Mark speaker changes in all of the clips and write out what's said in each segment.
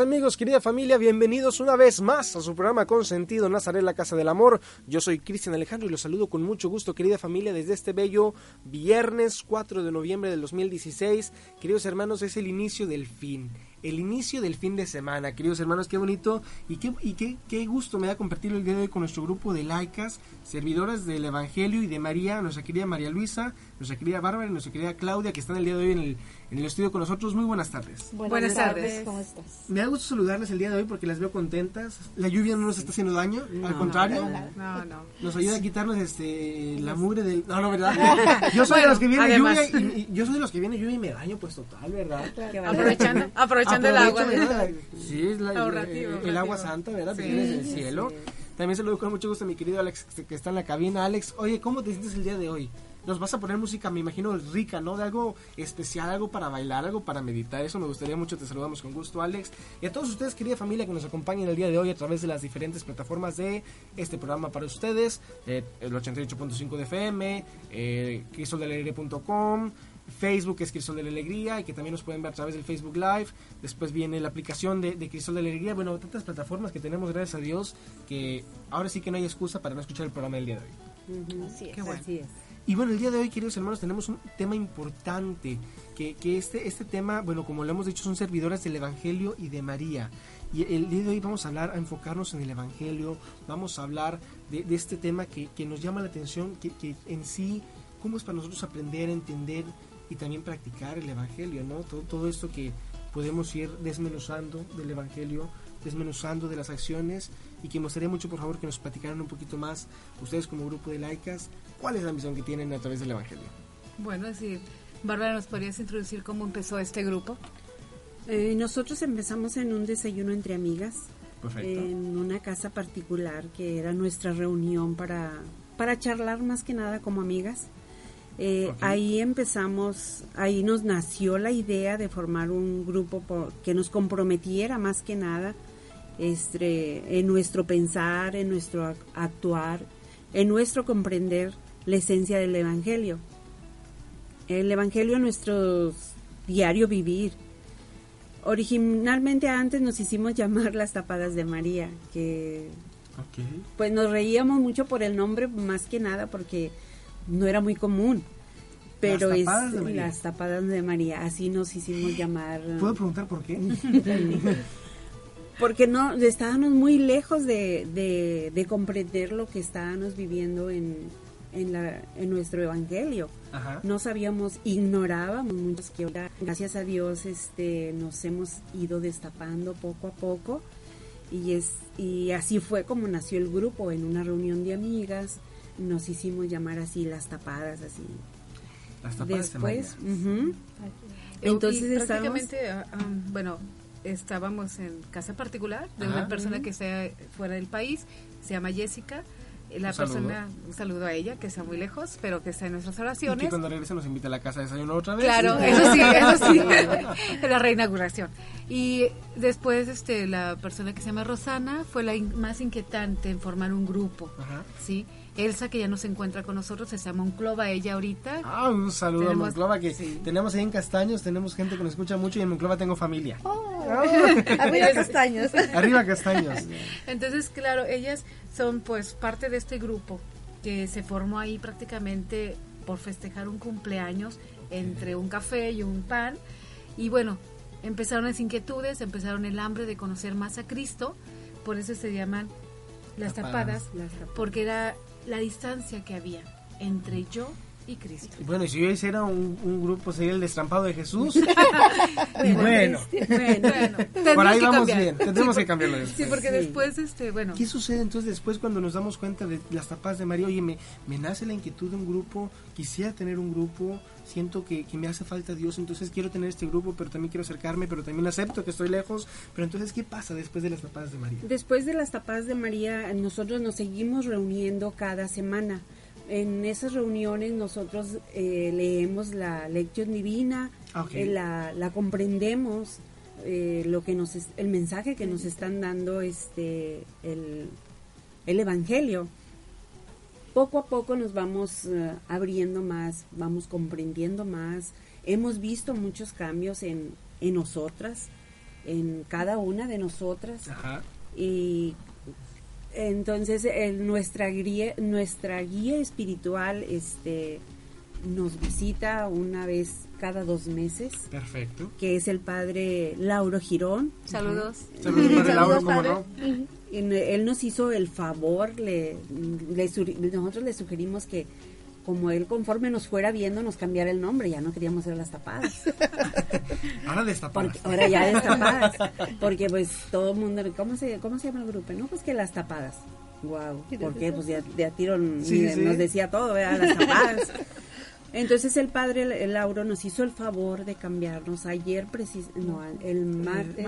Speaker 1: Amigos, querida familia, bienvenidos una vez más a su programa Consentido Nazaret, la Casa del Amor. Yo soy Cristian Alejandro y los saludo con mucho gusto, querida familia, desde este bello viernes 4 de noviembre del 2016. Queridos hermanos, es el inicio del fin el inicio del fin de semana. Queridos hermanos, qué bonito y qué, y qué, qué gusto me da compartir el día de hoy con nuestro grupo de laicas, servidoras del Evangelio y de María, nuestra querida María Luisa, nuestra querida Bárbara y nuestra querida Claudia, que están el día de hoy en el, en el estudio con nosotros. Muy buenas tardes.
Speaker 2: Buenas, tardes. ¿Cómo estás?
Speaker 1: Me da gusto saludarles el día de hoy porque las veo contentas. La lluvia no nos está haciendo daño, al contrario.
Speaker 2: No, no.
Speaker 1: Nos ayuda a quitarnos este la mugre del No, no, ¿verdad? Yo soy de los que viene lluvia y, yo soy de los que viene lluvia y me daño pues total, ¿verdad?
Speaker 2: Aprovechando, aprovechando el agua.
Speaker 1: Sí, es la, el, agua santa, ¿verdad? que viene del cielo. También se lo digo con mucho gusto a mi querido Alex que está en la cabina. Alex, oye, ¿cómo te sientes el día de hoy? nos vas a poner música, me imagino, rica, ¿no? De algo especial, algo para bailar, algo para meditar. Eso me gustaría mucho. Te saludamos con gusto, Alex. Y a todos ustedes, querida familia, que nos acompañen el día de hoy a través de las diferentes plataformas de este programa para ustedes: eh, el 88.5 de FM, eh, Facebook es Crisol de la Alegría y que también nos pueden ver a través del Facebook Live. Después viene la aplicación de, de Crisol de la Alegría. Bueno, tantas plataformas que tenemos, gracias a Dios, que ahora sí que no hay excusa para no escuchar el programa del día de hoy.
Speaker 2: así, es, así es.
Speaker 1: Y bueno, el día de hoy, queridos hermanos, tenemos un tema importante, que, que este, este tema, bueno, como lo hemos dicho, son servidoras del Evangelio y de María. Y el día de hoy vamos a hablar, a enfocarnos en el Evangelio, vamos a hablar de, de este tema que, que, nos llama la atención, que, que, en sí, cómo es para nosotros aprender, entender y también practicar el Evangelio, ¿no? Todo, todo esto que podemos ir desmenuzando del Evangelio, desmenuzando de las acciones y que me gustaría mucho, por favor, que nos platicaran un poquito más, ustedes como grupo de laicas, cuál es la misión que tienen a través del Evangelio.
Speaker 2: Bueno, sí, Bárbara, ¿nos podrías introducir cómo empezó este grupo?
Speaker 3: Eh, nosotros empezamos en un desayuno entre amigas, en una casa particular que era nuestra reunión para, para charlar más que nada como amigas. Eh, ahí empezamos, ahí nos nació la idea de formar un grupo que nos comprometiera más que nada este, en nuestro pensar, en nuestro actuar, en nuestro comprender la esencia del Evangelio. El Evangelio es nuestro diario vivir. Originalmente antes nos hicimos llamar las tapadas de María, que pues nos reíamos mucho por el nombre, más que nada porque no era muy común. Pero las tapadas es de las tapadas de María, así nos hicimos llamar.
Speaker 1: ¿Puedo preguntar por qué?
Speaker 3: porque no estábamos muy lejos de, de, de comprender lo que estábamos viviendo en, en, la, en nuestro evangelio. No sabíamos, ignorábamos muchos que ahora, gracias a Dios, este, nos hemos ido destapando poco a poco. Y, es, y así fue como nació el grupo, en una reunión de amigas, nos hicimos llamar así las tapadas, así.
Speaker 1: Las tapadas
Speaker 3: Después,
Speaker 2: Entonces, prácticamente, ah, ah, bueno, estábamos en casa particular de una persona que está fuera del país, se llama Jessica. La persona, un saludo a ella, que está muy lejos, pero que está en nuestras oraciones. Y
Speaker 1: que cuando regrese nos invita a la casa de desayuno otra vez.
Speaker 2: Claro, eso sí, eso sí, la reinauguración. Y después este, la persona que se llama Rosana fue la más inquietante en formar un grupo, ¿sí? Elsa, que ya no se encuentra con nosotros, se llama Monclova ella ahorita.
Speaker 1: Ah, un saludo a Monclova, que tenemos ahí en Castaños, tenemos gente que nos escucha mucho y en Monclova tengo familia.
Speaker 4: Oh, arriba Castaños.
Speaker 1: arriba Castaños.
Speaker 2: Entonces, claro, ellas son pues parte de este grupo que se formó ahí prácticamente por festejar un cumpleaños entre un café y un pan. Y bueno, empezaron las inquietudes, empezaron el hambre de conocer más a Cristo, por eso se llaman las tapadas, porque era la distancia que había entre yo y Cristo.
Speaker 1: Bueno, y si yo hiciera un, grupo, sería el destrampado de Jesús. y bueno, bueno, por ahí vamos bien, tendremos que cambiarlo después.
Speaker 2: Sí, porque después, este, bueno.
Speaker 1: ¿Qué sucede entonces después cuando nos damos cuenta de las tapas de María? Oye, me, me nace la inquietud de un grupo, quisiera tener un grupo, siento que, que, me hace falta Dios, entonces quiero tener este grupo, pero también quiero acercarme, pero también acepto que estoy lejos. Pero entonces, ¿qué pasa después de las tapas de María?
Speaker 3: Después de las tapas de María, nosotros nos seguimos reuniendo cada semana en esas reuniones nosotros eh, leemos la lección divina, eh, la, la, comprendemos, eh, lo que nos el mensaje que nos están dando este el, el evangelio. Poco a poco nos vamos abriendo más, vamos comprendiendo más. Hemos visto muchos cambios en, en nosotras, en cada una de nosotras. Y entonces, nuestra, guía, nuestra guía espiritual este, nos visita una vez cada dos meses.
Speaker 1: Perfecto.
Speaker 3: Que es el padre Lauro Girón.
Speaker 2: Saludos.
Speaker 1: Saludos, padre Lauro,
Speaker 3: Él nos hizo el favor, le, nosotros le sugerimos que como él conforme nos fuera viendo nos cambiara el nombre, ya no queríamos ser las tapadas.
Speaker 1: ahora destapadas.
Speaker 3: ahora ya destapadas. Porque pues todo el mundo, ¿cómo se, ¿cómo se llama el grupo? No, pues que las tapadas. Wow, porque pues ya, de a tiro nos decía todo, ¿verdad? Las tapadas. Entonces el padre el Lauro nos hizo el favor de cambiarnos ayer, precis no, el martes,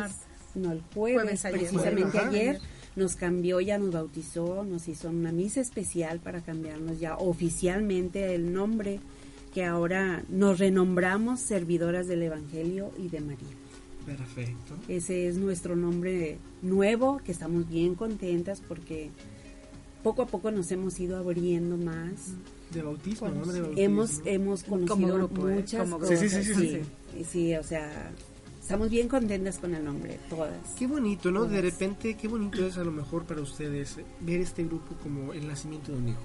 Speaker 3: no, el jueves, precisamente ayer nos cambió, ya nos bautizó, nos hizo una misa especial para cambiarnos ya oficialmente el nombre, que ahora nos renombramos servidoras del Evangelio y de María.
Speaker 1: Perfecto.
Speaker 3: Ese es nuestro nombre nuevo, que estamos bien contentas porque poco a poco nos hemos ido abriendo más.
Speaker 1: De bautismo, ¿no? de
Speaker 3: bautismo. Hemos, hemos conocido ¿eh? muchas cosas.
Speaker 1: Sí, sí, sí, sí,
Speaker 3: sí, sí, o sea, estamos bien contentas con el nombre, todas.
Speaker 1: Qué bonito, ¿no? De repente, qué bonito es a lo mejor para ustedes ver este grupo como el nacimiento de un hijo.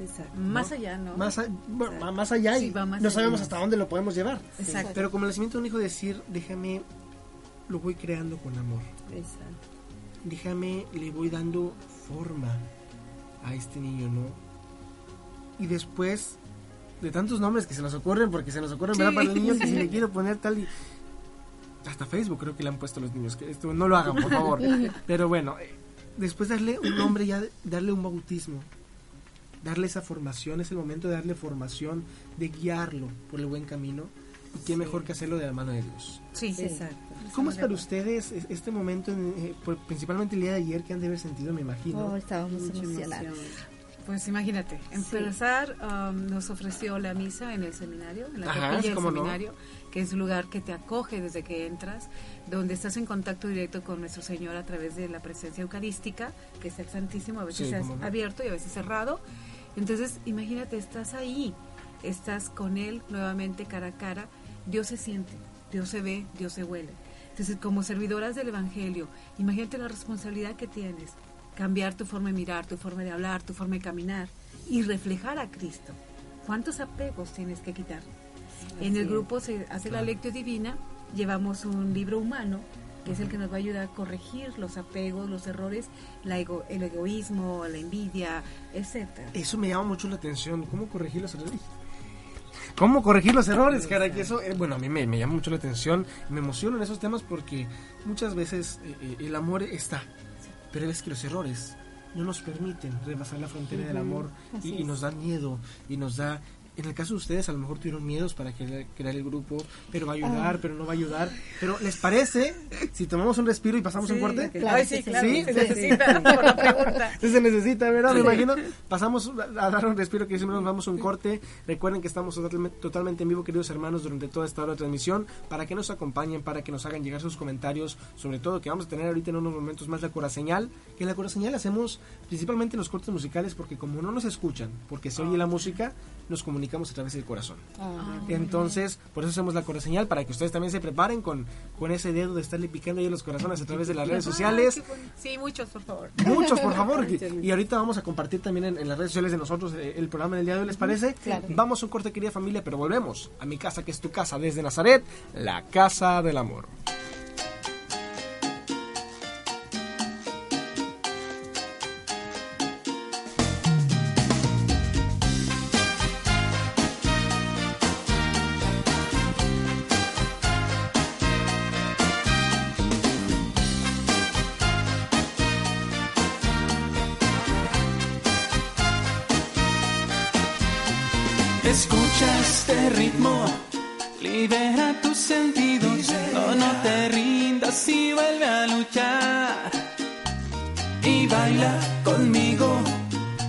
Speaker 2: Exacto. Más allá, ¿no?
Speaker 1: Más, más allá y no sabemos hasta dónde lo podemos llevar.
Speaker 2: Exacto.
Speaker 1: Pero como el nacimiento de un hijo, decir, déjame, lo voy creando con amor.
Speaker 3: Exacto.
Speaker 1: Déjame, le voy dando forma a este niño, ¿no? Y después de tantos nombres que se nos ocurren, porque se nos ocurren, ¿verdad? Para el niño que si le quiero poner tal y hasta Facebook creo que le han puesto los niños, que esto no lo hagan, por favor. Pero bueno, eh, después darle un nombre ya, darle un bautismo, darle esa formación, es el momento de darle formación, de guiarlo por el buen camino. Y qué mejor que hacerlo de la mano de Dios.
Speaker 2: Sí,
Speaker 3: exacto.
Speaker 1: ¿Cómo es para ustedes este momento, eh, principalmente el día de ayer que han de haber sentido, me imagino?
Speaker 4: Oh, estábamos emocionados.
Speaker 2: Pues imagínate, empezar um, nos ofreció la misa en el seminario, en la capilla del seminario, que es un lugar que te acoge desde que entras, donde estás en contacto directo con nuestro Señor a través de la presencia eucarística, que es el Santísimo, a veces es abierto y a veces cerrado. Entonces, imagínate, estás ahí, estás con Él nuevamente cara a cara, Dios se siente, Dios se ve, Dios se huele. Entonces, como servidoras del Evangelio, imagínate la responsabilidad que tienes cambiar tu forma de mirar, tu forma de hablar, tu forma de caminar y reflejar a Cristo. ¿Cuántos apegos tienes que quitar? En el grupo se hace la lectura divina, llevamos un libro humano que es el que nos va a ayudar a corregir los apegos, los errores, la ego, el egoísmo, la envidia, etcétera.
Speaker 1: Eso me llama mucho la atención, ¿cómo corregir los errores? ¿Cómo corregir los errores, cara? Que eso, eh, bueno, a mí me, llama mucho la atención, me emociono en esos temas porque muchas veces eh, eh, el amor está, pero es que los errores no nos permiten rebasar la frontera del amor y, nos da miedo y nos da en el caso de ustedes, a lo mejor tuvieron miedos para crear el grupo, pero va a ayudar, ah. pero no va a ayudar. Pero ¿les parece si tomamos un respiro y pasamos un corte?
Speaker 2: Claro, sí, claro. ¿Sí? Se necesita por la pregunta.
Speaker 1: se necesita, ¿verdad? Me imagino. Pasamos a dar un respiro que siempre nos vamos un corte. Recuerden que estamos totalmente en vivo, queridos hermanos, durante toda esta hora de transmisión, para que nos acompañen, para que nos hagan llegar sus comentarios, sobre todo que vamos a tener ahorita en unos momentos más la cura señal, que la cura señal hacemos principalmente en los cortes musicales porque como no nos escuchan, porque se oye la música, nos comunicamos a través del corazón. Ah. Entonces, por eso hacemos la señal para que ustedes también se preparen con, con ese dedo de estarle picando ahí los corazones a través de las redes sociales.
Speaker 2: Sí, muchos, por favor.
Speaker 1: Muchos, por favor. y ahorita vamos a compartir también en, las redes sociales de nosotros eh, el programa del día de hoy, ¿les parece? Vamos a un corte, querida familia, pero volvemos a mi casa, que es tu casa, desde Nazaret, la casa del amor.
Speaker 5: Escucha este ritmo, libera tus sentidos. No, no te rindas y vuelve a luchar. Y baila conmigo,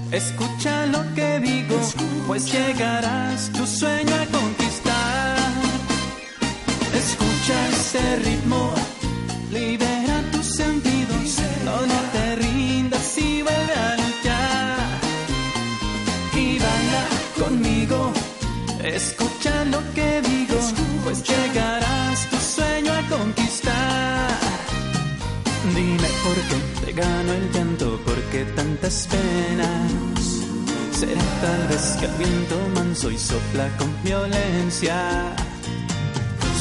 Speaker 5: escucha lo que digo, pues llegarás tu sueño a conquistar. Escucha este ritmo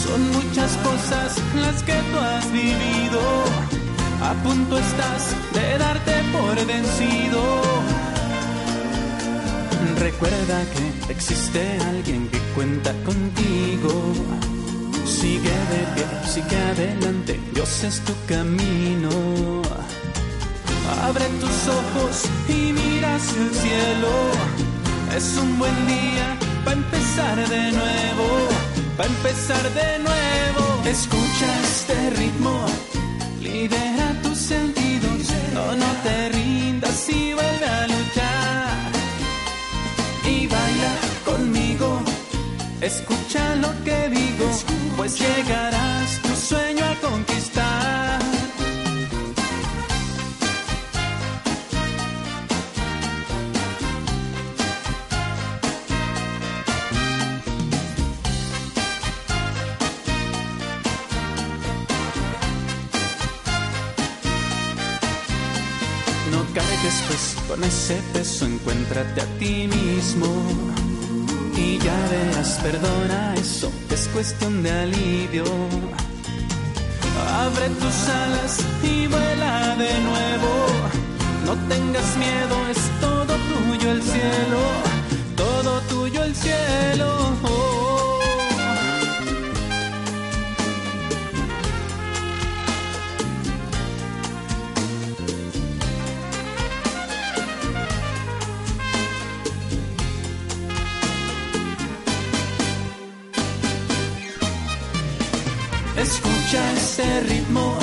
Speaker 5: Son muchas cosas las que tú has vivido. A punto estás de darte por vencido. Recuerda que existe alguien que cuenta contigo. Sigue de pie, sigue adelante, Dios es tu camino. Ojos y mira hacia el cielo. Es un buen día para empezar de nuevo, para empezar de nuevo. Escucha este ritmo, libera tus sentidos, no, no te rindas y vuelve a luchar. Y baila conmigo, escucha lo que digo, pues llegarás tu sueño a conquistar. Ese peso encuéntrate a ti mismo y ya verás, perdona eso, es cuestión de alivio. Abre tus alas y vuela de nuevo, no tengas miedo, es todo tuyo el cielo, todo tuyo el cielo. Escucha ritmo,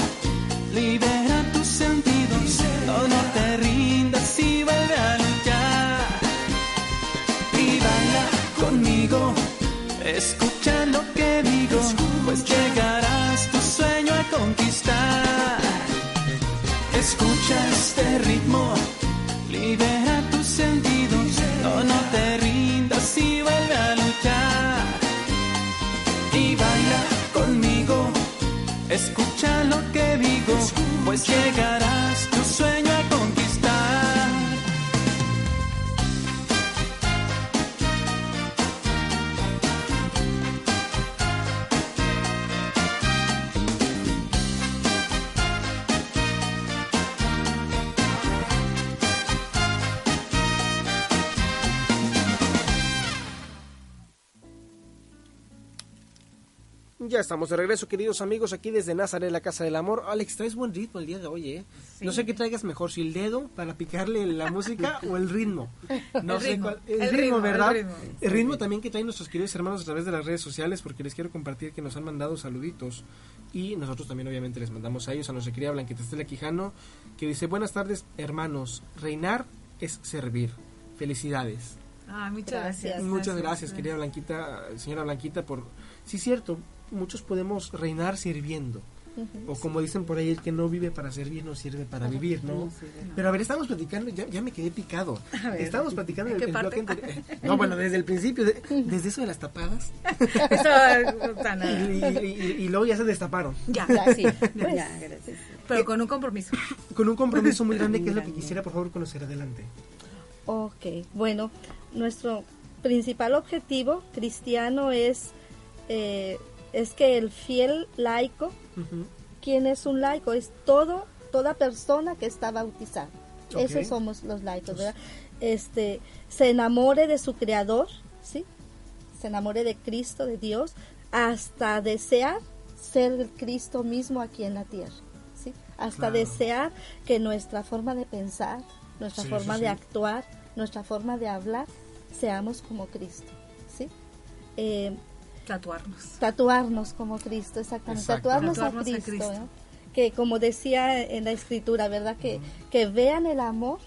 Speaker 1: Ya estamos de regreso, queridos amigos, aquí desde Nazaret, la Casa del Amor. Alex, traes buen ritmo el día de hoy, ¿eh? No sé qué traigas mejor, si el dedo para picarle la música o el ritmo. No
Speaker 2: el
Speaker 1: sé
Speaker 2: ritmo.
Speaker 1: cuál. El,
Speaker 2: El
Speaker 1: ritmo,
Speaker 2: ritmo,
Speaker 1: ¿verdad?
Speaker 2: el ritmo.
Speaker 1: El ritmo también que traen nuestros queridos hermanos a través de las redes sociales, porque les quiero compartir que nos han mandado saluditos. Y nosotros también, obviamente, les mandamos a ellos, a nuestra querida Blanquita Estela Quijano, que dice: Buenas tardes, hermanos. Reinar es servir. Felicidades.
Speaker 2: Ah, muchas
Speaker 4: Gracias.
Speaker 2: gracias.
Speaker 1: Muchas gracias, querida Blanquita, señora Blanquita, por... Sí, cierto, muchos podemos reinar sirviendo. O como dicen por ahí, el que no vive para servir no sirve para vivir, ¿no? Pero a ver, estamos platicando, ya, ya me quedé picado. Estábamos platicando anterior. No, bueno, desde el principio, de- desde eso de las tapadas.
Speaker 2: Eso
Speaker 1: Y, y- luego ya se destaparon.
Speaker 2: Ya,
Speaker 4: Ya,
Speaker 2: sí.
Speaker 4: Pues,
Speaker 3: Ya, gracias.
Speaker 2: Pero con un compromiso.
Speaker 1: Con un compromiso muy grande, que es lo que quisiera, por favor, conocer adelante.
Speaker 4: Ok, bueno, nuestro principal objetivo cristiano es, eh, es que el fiel laico,
Speaker 1: Ujú.
Speaker 4: ¿quién es un laico? Es todo, toda persona que está bautizada. Esos somos los laicos, ¿verdad? Este, se enamore de su creador, ¿sí? Se enamore de Cristo, de Dios, hasta desear ser el Cristo mismo aquí en la tierra, ¿sí? Hasta
Speaker 1: Claro.
Speaker 4: desear que nuestra forma de pensar, nuestra
Speaker 1: Sí,
Speaker 4: forma
Speaker 1: sí,
Speaker 4: de
Speaker 1: sí.
Speaker 4: actuar, nuestra forma de hablar, seamos como Cristo, ¿sí? Eh,
Speaker 2: Tatuarnos.
Speaker 4: tatuarnos como Cristo, exactamente,
Speaker 1: Exacto.
Speaker 4: tatuarnos,
Speaker 2: Tatuarnos
Speaker 4: a
Speaker 2: a
Speaker 4: Cristo. ¿no? que como decía en la escritura, ¿verdad? Que, que vean el amor,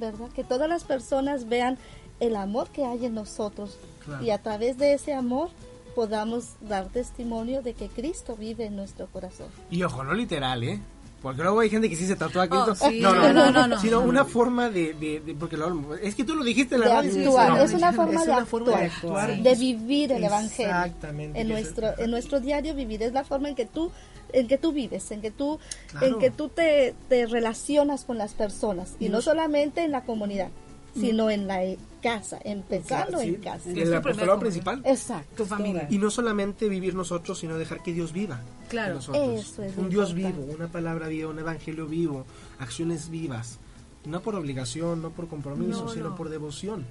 Speaker 4: ¿verdad? Que todas las personas vean el amor que hay en nosotros
Speaker 1: Claro.
Speaker 4: y a través de ese amor podamos dar testimonio de que Cristo vive en nuestro corazón.
Speaker 1: Y ojo, no literal, ¿eh? Porque luego hay gente que sí se tatúa a Cristo.
Speaker 2: Oh, sí.
Speaker 1: no, no,
Speaker 2: No,
Speaker 1: no,
Speaker 2: no, no, no.
Speaker 1: Sino una forma de, de, de- porque luego- es que tú lo dijiste en la
Speaker 4: De
Speaker 1: radio. sí,
Speaker 4: actuar,
Speaker 1: no,
Speaker 4: es una forma
Speaker 1: es
Speaker 4: de
Speaker 1: una forma de
Speaker 4: actuar,
Speaker 1: actuar.
Speaker 4: de vivir el evangelio.
Speaker 1: Exactamente.
Speaker 4: En nuestro en nuestro diario vivir es la forma en que tú en que tú vives, en que tú
Speaker 1: Claro.
Speaker 4: en que tú te, te relacionas con las personas y
Speaker 1: Y
Speaker 4: no solamente en la comunidad, sino en la casa, empezando
Speaker 1: Sí,
Speaker 4: en casa.
Speaker 1: El apostolado principal.
Speaker 4: Exacto.
Speaker 2: Tu familia.
Speaker 1: Y no solamente vivir nosotros, sino dejar que Dios viva. en
Speaker 2: Claro.
Speaker 1: nosotros.
Speaker 4: Eso es
Speaker 1: un Dios
Speaker 4: importante.
Speaker 1: vivo, una palabra viva, un evangelio vivo, acciones vivas. No por obligación, no por compromiso,
Speaker 2: No,
Speaker 1: sino
Speaker 2: no.
Speaker 1: por devoción.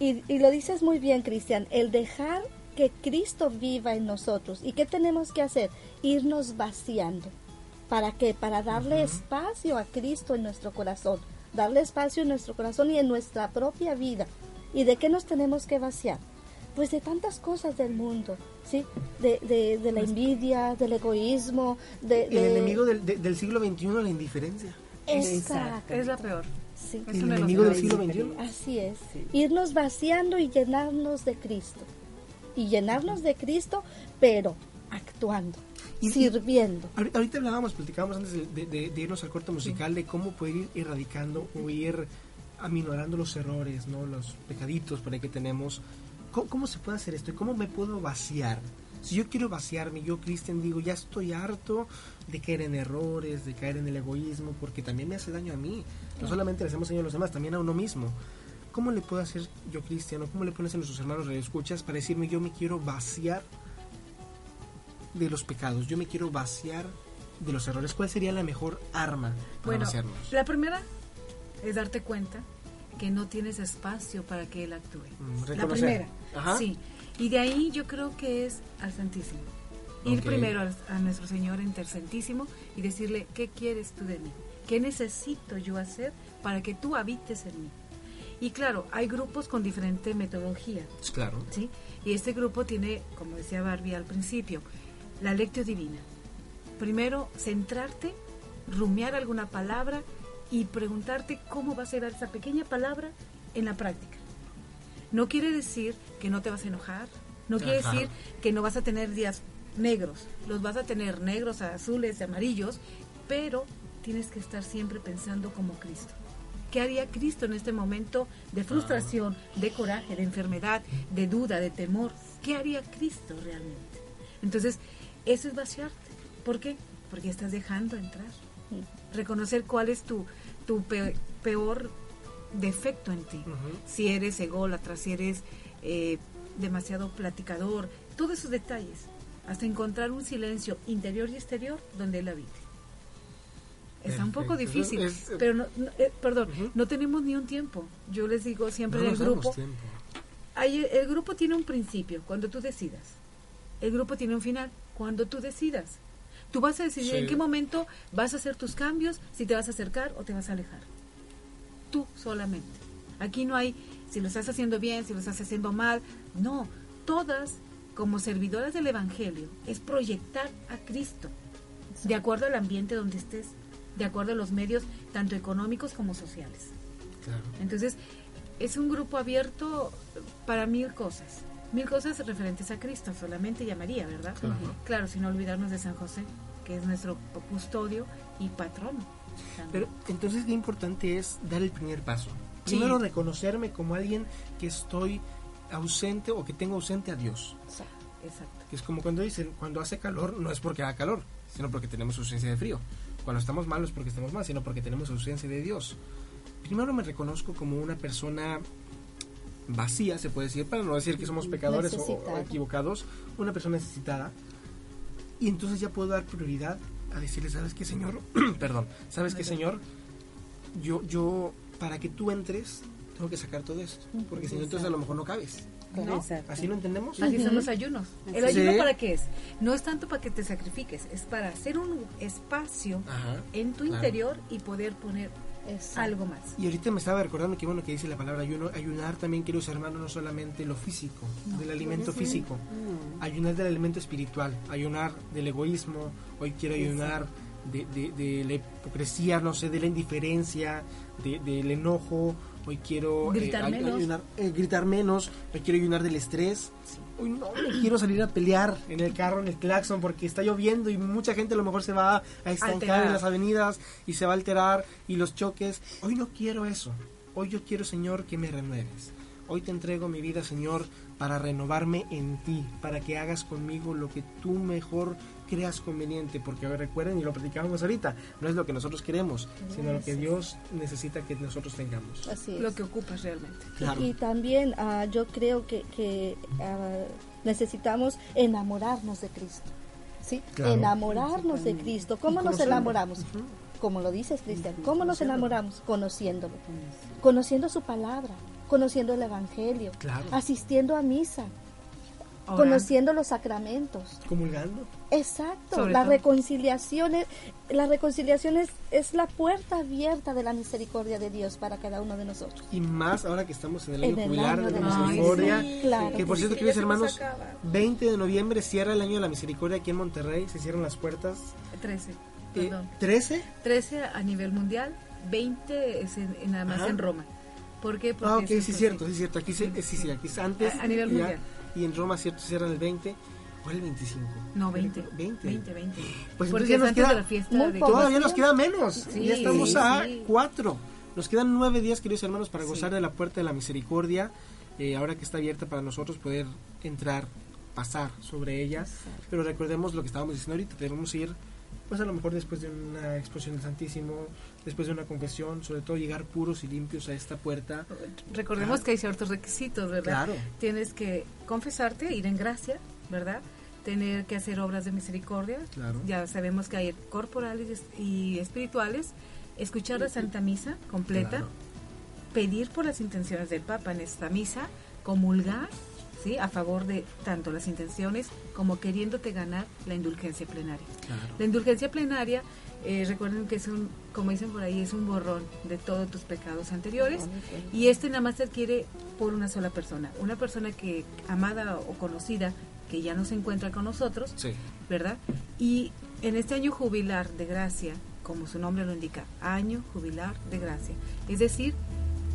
Speaker 4: Y, y lo dices muy bien, Cristian, el dejar que Cristo viva en nosotros. ¿Y qué tenemos que hacer? Irnos vaciando. ¿Para qué? Para darle espacio a Cristo en nuestro corazón. Darle espacio en nuestro corazón y en nuestra propia vida. ¿Y de qué nos tenemos que vaciar? Pues de tantas cosas del mundo, ¿sí? De, de, de la envidia, del egoísmo, de...
Speaker 1: El
Speaker 4: de-
Speaker 1: enemigo del, de- del siglo XXI, la indiferencia.
Speaker 4: Exacto.
Speaker 2: Es la peor.
Speaker 4: Sí.
Speaker 2: Es
Speaker 1: El enemigo del siglo XXI.
Speaker 4: Así es. Irnos vaciando y llenarnos de Cristo. Y llenarnos de Cristo, pero actuando,
Speaker 1: Y-
Speaker 4: sirviendo.
Speaker 1: Ahori- Ahorita hablábamos, platicábamos antes de, de- de- irnos al corte musical de cómo poder ir erradicando o ir aminorando los errores, ¿no? los pecaditos por ahí que tenemos. ¿Cómo, cómo se puede hacer esto? ¿Y ¿Cómo me puedo vaciar? Si yo quiero vaciarme, yo, Cristian, digo, ya estoy harto de caer en errores, de caer en el egoísmo, porque también me hace daño a mí. No solamente le hacemos daño a los demás, también a uno mismo. ¿Cómo le puedo hacer yo, Cristian, o cómo le pones a nuestros hermanos escuchas para decirme yo me quiero vaciar de los pecados, yo me quiero vaciar de los errores? ¿Cuál sería la mejor arma para
Speaker 2: Bueno,
Speaker 1: vaciarnos?
Speaker 2: la primera es darte cuenta que no tienes espacio para que Él actúe.
Speaker 1: Mm,
Speaker 2: La
Speaker 1: reconocer.
Speaker 2: primera,
Speaker 1: Ajá.
Speaker 2: sí. Y de ahí yo creo que es al Santísimo. Ir primero al- a, nuestro Señor Intersantísimo y decirle, ¿qué quieres tú de mí? ¿Qué necesito yo hacer para que tú habites en mí? Y claro, hay grupos con diferente metodología.
Speaker 1: Pues Claro.
Speaker 2: ¿sí? Y este grupo tiene, como decía Barbie al principio, la lectio divina. Primero, centrarte, rumiar alguna palabra y preguntarte cómo va a ser esa pequeña palabra en la práctica. No quiere decir que no te vas a enojar, no quiere
Speaker 1: Ajá.
Speaker 2: decir que no vas a tener días negros, los vas a tener negros, azules, amarillos, pero tienes que estar siempre pensando como Cristo. ¿Qué haría Cristo en este momento de frustración, de coraje, de enfermedad, de duda, de temor? ¿Qué haría Cristo realmente? Entonces, eso es vaciarte. ¿Por qué? Porque estás dejando entrar. Reconocer cuál es tu, tu pe- peor defecto en ti. Si eres ególatra, si eres eh, demasiado platicador, todos esos detalles. Hasta encontrar un silencio interior y exterior donde Él habite. Está un poco difícil,
Speaker 1: Es-
Speaker 2: pero no, no, eh, perdón, no tenemos ni un tiempo. Yo les digo siempre
Speaker 1: No
Speaker 2: en el grupo, hay- el grupo tiene un principio, cuando tú decidas. El grupo tiene un final, cuando tú decidas. Tú vas a decidir en qué momento vas a hacer tus cambios, si te vas a acercar o te vas a alejar. Tú solamente. Aquí no hay si lo estás haciendo bien, si lo estás haciendo mal. No, todas como servidoras del Evangelio es proyectar a Cristo de acuerdo al ambiente donde estés, de acuerdo a los medios tanto económicos como sociales. Entonces, es un grupo abierto para mil cosas, mil cosas referentes a Cristo solamente y a María, ¿verdad? Claro, sin olvidarnos de San José, que es nuestro custodio y patrono.
Speaker 1: Pero entonces qué importante es dar el primer paso. Primero reconocerme como alguien que estoy ausente o que tengo ausente a Dios. Exacto. es como cuando dicen, cuando hace calor no es porque haga calor, sino porque tenemos ausencia de frío. Cuando estamos malos es porque estamos mal, sino porque tenemos ausencia de Dios. Primero me reconozco como una persona vacía, se puede decir, para no decir que somos pecadores o, equivocados, una persona necesitada. Y entonces ya puedo dar prioridad a decirle, ¿sabes qué, Señor? Perdón, ¿sabes qué, Señor? Yo, yo, para que tú entres, tengo que sacar todo esto, porque si no, entonces a lo mejor no cabes. ¿Así lo entendemos?
Speaker 2: Así son los ayunos. ¿El ayuno para qué es? No es tanto para que te sacrifiques, es para hacer un espacio en tu interior y poder poner algo más.
Speaker 1: Y ahorita me estaba recordando que bueno que dice la palabra ayuno, ayunar también, queridos hermanos, no solamente lo físico, del alimento físico, ayunar del alimento espiritual, ayunar del egoísmo, hoy quiero ayunar de, de, la hipocresía, no sé, de la indiferencia, del enojo, hoy quiero
Speaker 2: eh, gritar, menos.
Speaker 1: Ayunar, eh, gritar menos, hoy quiero ayunar del estrés, hoy no quiero salir a pelear en el carro, en el claxon, porque está lloviendo y mucha gente a lo mejor se va a estancar en las avenidas y se va a alterar y los choques, hoy no quiero eso, hoy yo quiero Señor que me renueves. Hoy te entrego mi vida, Señor, para renovarme en ti, para que hagas conmigo lo que tú mejor creas conveniente, porque recuerden, y lo platicábamos ahorita, no es lo que nosotros queremos, sino lo que Dios necesita que nosotros tengamos.
Speaker 2: Así Lo que ocupas realmente.
Speaker 4: Y, también ah, yo creo que, ah, necesitamos enamorarnos de Cristo. ¿sí? Enamorarnos de Cristo. ¿Cómo nos enamoramos? Como lo dices, Cristian, ¿cómo nos enamoramos? Conociéndolo. Conociendo su palabra, conociendo el Evangelio, asistiendo a misa, conociendo los sacramentos.
Speaker 1: Comulgando.
Speaker 4: Exacto, la reconciliación, es, la reconciliación es, la puerta abierta de la misericordia de Dios para cada uno de nosotros.
Speaker 1: Y más ahora que estamos en el año jubilar de, la misericordia, que por cierto, queridos hermanos, 20 de noviembre cierra el año de la misericordia aquí en Monterrey, se cierran las puertas.
Speaker 2: 13. Eh,
Speaker 1: perdón. ¿13?
Speaker 2: 13 a nivel mundial, 20 es nada más en Roma. ¿Por qué?
Speaker 1: Porque ah, ok, sí, es cierto, sí, cierto. Aquí, sí, sí, aquí es antes.
Speaker 2: A, nivel mundial
Speaker 1: y en Roma cierto cierran el 20 o el 25.
Speaker 2: No, 20. 20. 20, 20.
Speaker 1: Pues entonces ya nos queda, la fiesta de todavía nos queda menos. ya estamos a 4. Nos quedan 9 días, queridos hermanos, para gozar de la puerta de la misericordia. Eh, ahora que está abierta para nosotros poder entrar, pasar sobre ella. Pero recordemos lo que estábamos diciendo ahorita, debemos ir pues a lo mejor después de una exposición del Santísimo, después de una confesión, sobre todo llegar puros y limpios a esta puerta.
Speaker 2: Recordemos que hay ciertos requisitos, ¿verdad? Claro. Tienes que confesarte, ir en gracia, ¿verdad? Tener que hacer obras de misericordia. Claro. Ya sabemos que hay corporales y espirituales. Escuchar la Santa Misa completa. Pedir por las intenciones del Papa en esta misa. Comulgar a favor de tanto las intenciones como queriéndote ganar la indulgencia plenaria. La indulgencia plenaria, eh, recuerden que es un, como dicen por ahí, es un borrón de todos tus pecados anteriores y este nada más se adquiere por una sola persona, una persona que amada o conocida que ya no se encuentra con nosotros, ¿verdad? Y en este año jubilar de gracia, como su nombre lo indica, año jubilar de gracia, es decir,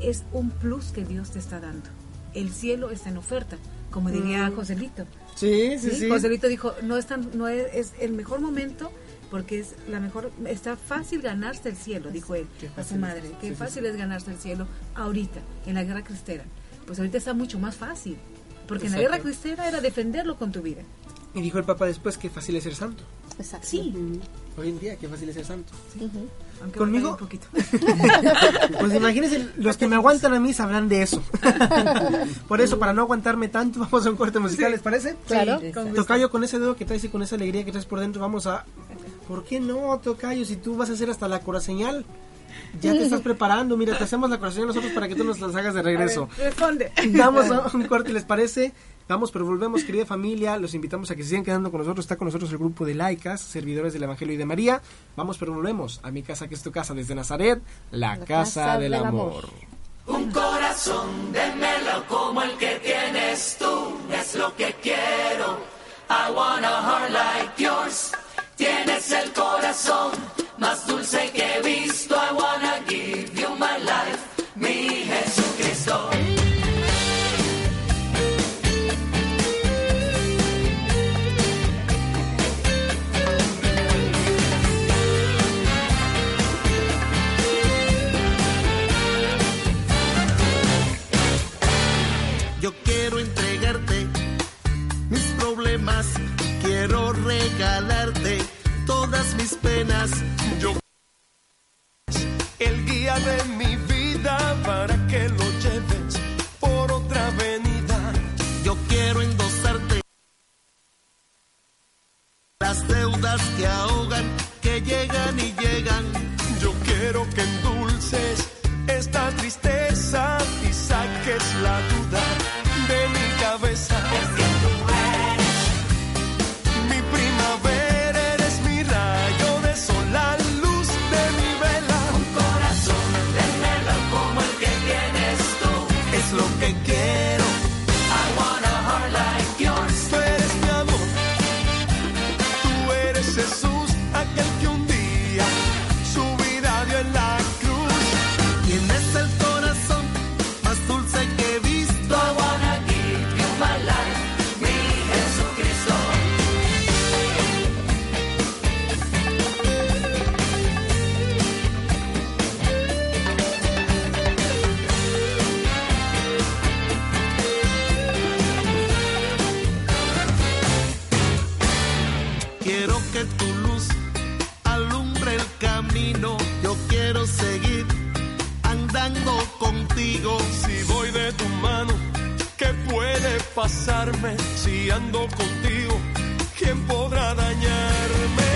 Speaker 2: es un plus que Dios te está dando. El cielo está en oferta como diría mm. Joselito.
Speaker 1: Sí, sí, sí,
Speaker 2: Joselito dijo, no es tan, no es, el mejor momento porque es la mejor, está fácil ganarse el cielo, dijo él a su madre. Qué fácil es ganarse el cielo ahorita, en la guerra cristera. Pues ahorita está mucho más fácil, porque en la guerra cristera era defenderlo con tu vida.
Speaker 1: Y dijo el Papa después que fácil es ser santo.
Speaker 2: Exacto. Sí.
Speaker 1: Hoy en día, qué fácil es ser santo. Conmigo. Un poquito. pues imagínense, los que me aguantan a mí sabrán de eso. Por eso, para no aguantarme tanto, vamos a un corte musical, ¿les parece?
Speaker 4: Claro.
Speaker 1: Tocayo, con ese dedo que traes y con esa alegría que traes por dentro, vamos a. ¿Por qué no, Tocayo? Si tú vas a hacer hasta la cora señal. Ya te estás preparando, mira, te hacemos la coraseñal nosotros para que tú nos las hagas de regreso.
Speaker 2: responde.
Speaker 1: Damos un corte, ¿les parece? Vamos, pero volvemos, querida familia. Los invitamos a que se sigan quedando con nosotros. Está con nosotros el grupo de laicas, servidores del Evangelio y de María. Vamos, pero volvemos a mi casa, que es tu casa, desde Nazaret, la, casa, del, amor.
Speaker 6: Un corazón de melo como el que tienes tú es lo que quiero. I want a heart like yours. Tienes el corazón más dulce que he visto. I wanna
Speaker 7: Si voy de tu mano, ¿qué puede pasarme? Si ando contigo, ¿quién podrá dañarme?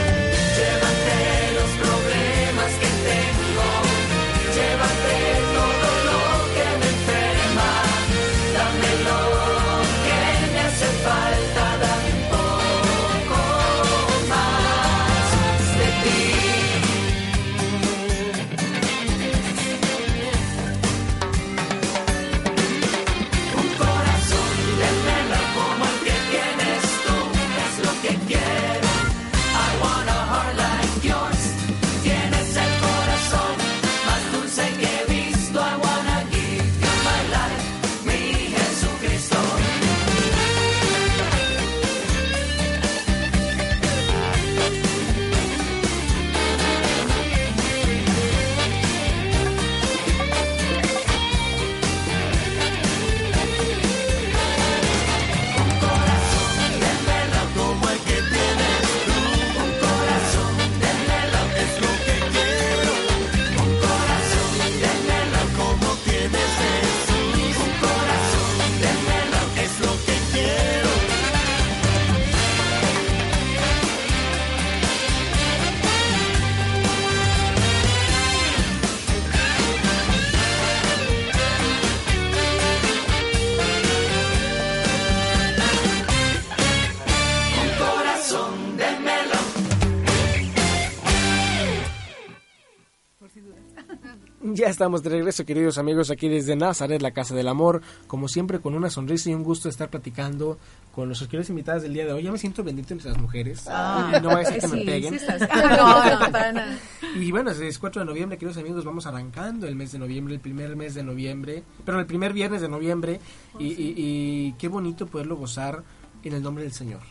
Speaker 1: Ya estamos de regreso, queridos amigos, aquí desde Nazaret, la Casa del Amor. Como siempre, con una sonrisa y un gusto de estar platicando con nuestros queridos invitados del día de hoy. Ya me siento bendito entre las mujeres. Y no vaya a ser que me peguen.
Speaker 2: sí estás- no, no, nada.
Speaker 1: Y bueno, es 4 de noviembre, queridos amigos, vamos arrancando el mes de noviembre, el primer mes de noviembre, pero el primer viernes de noviembre, y, y- y qué bonito poderlo gozar en el nombre del Señor.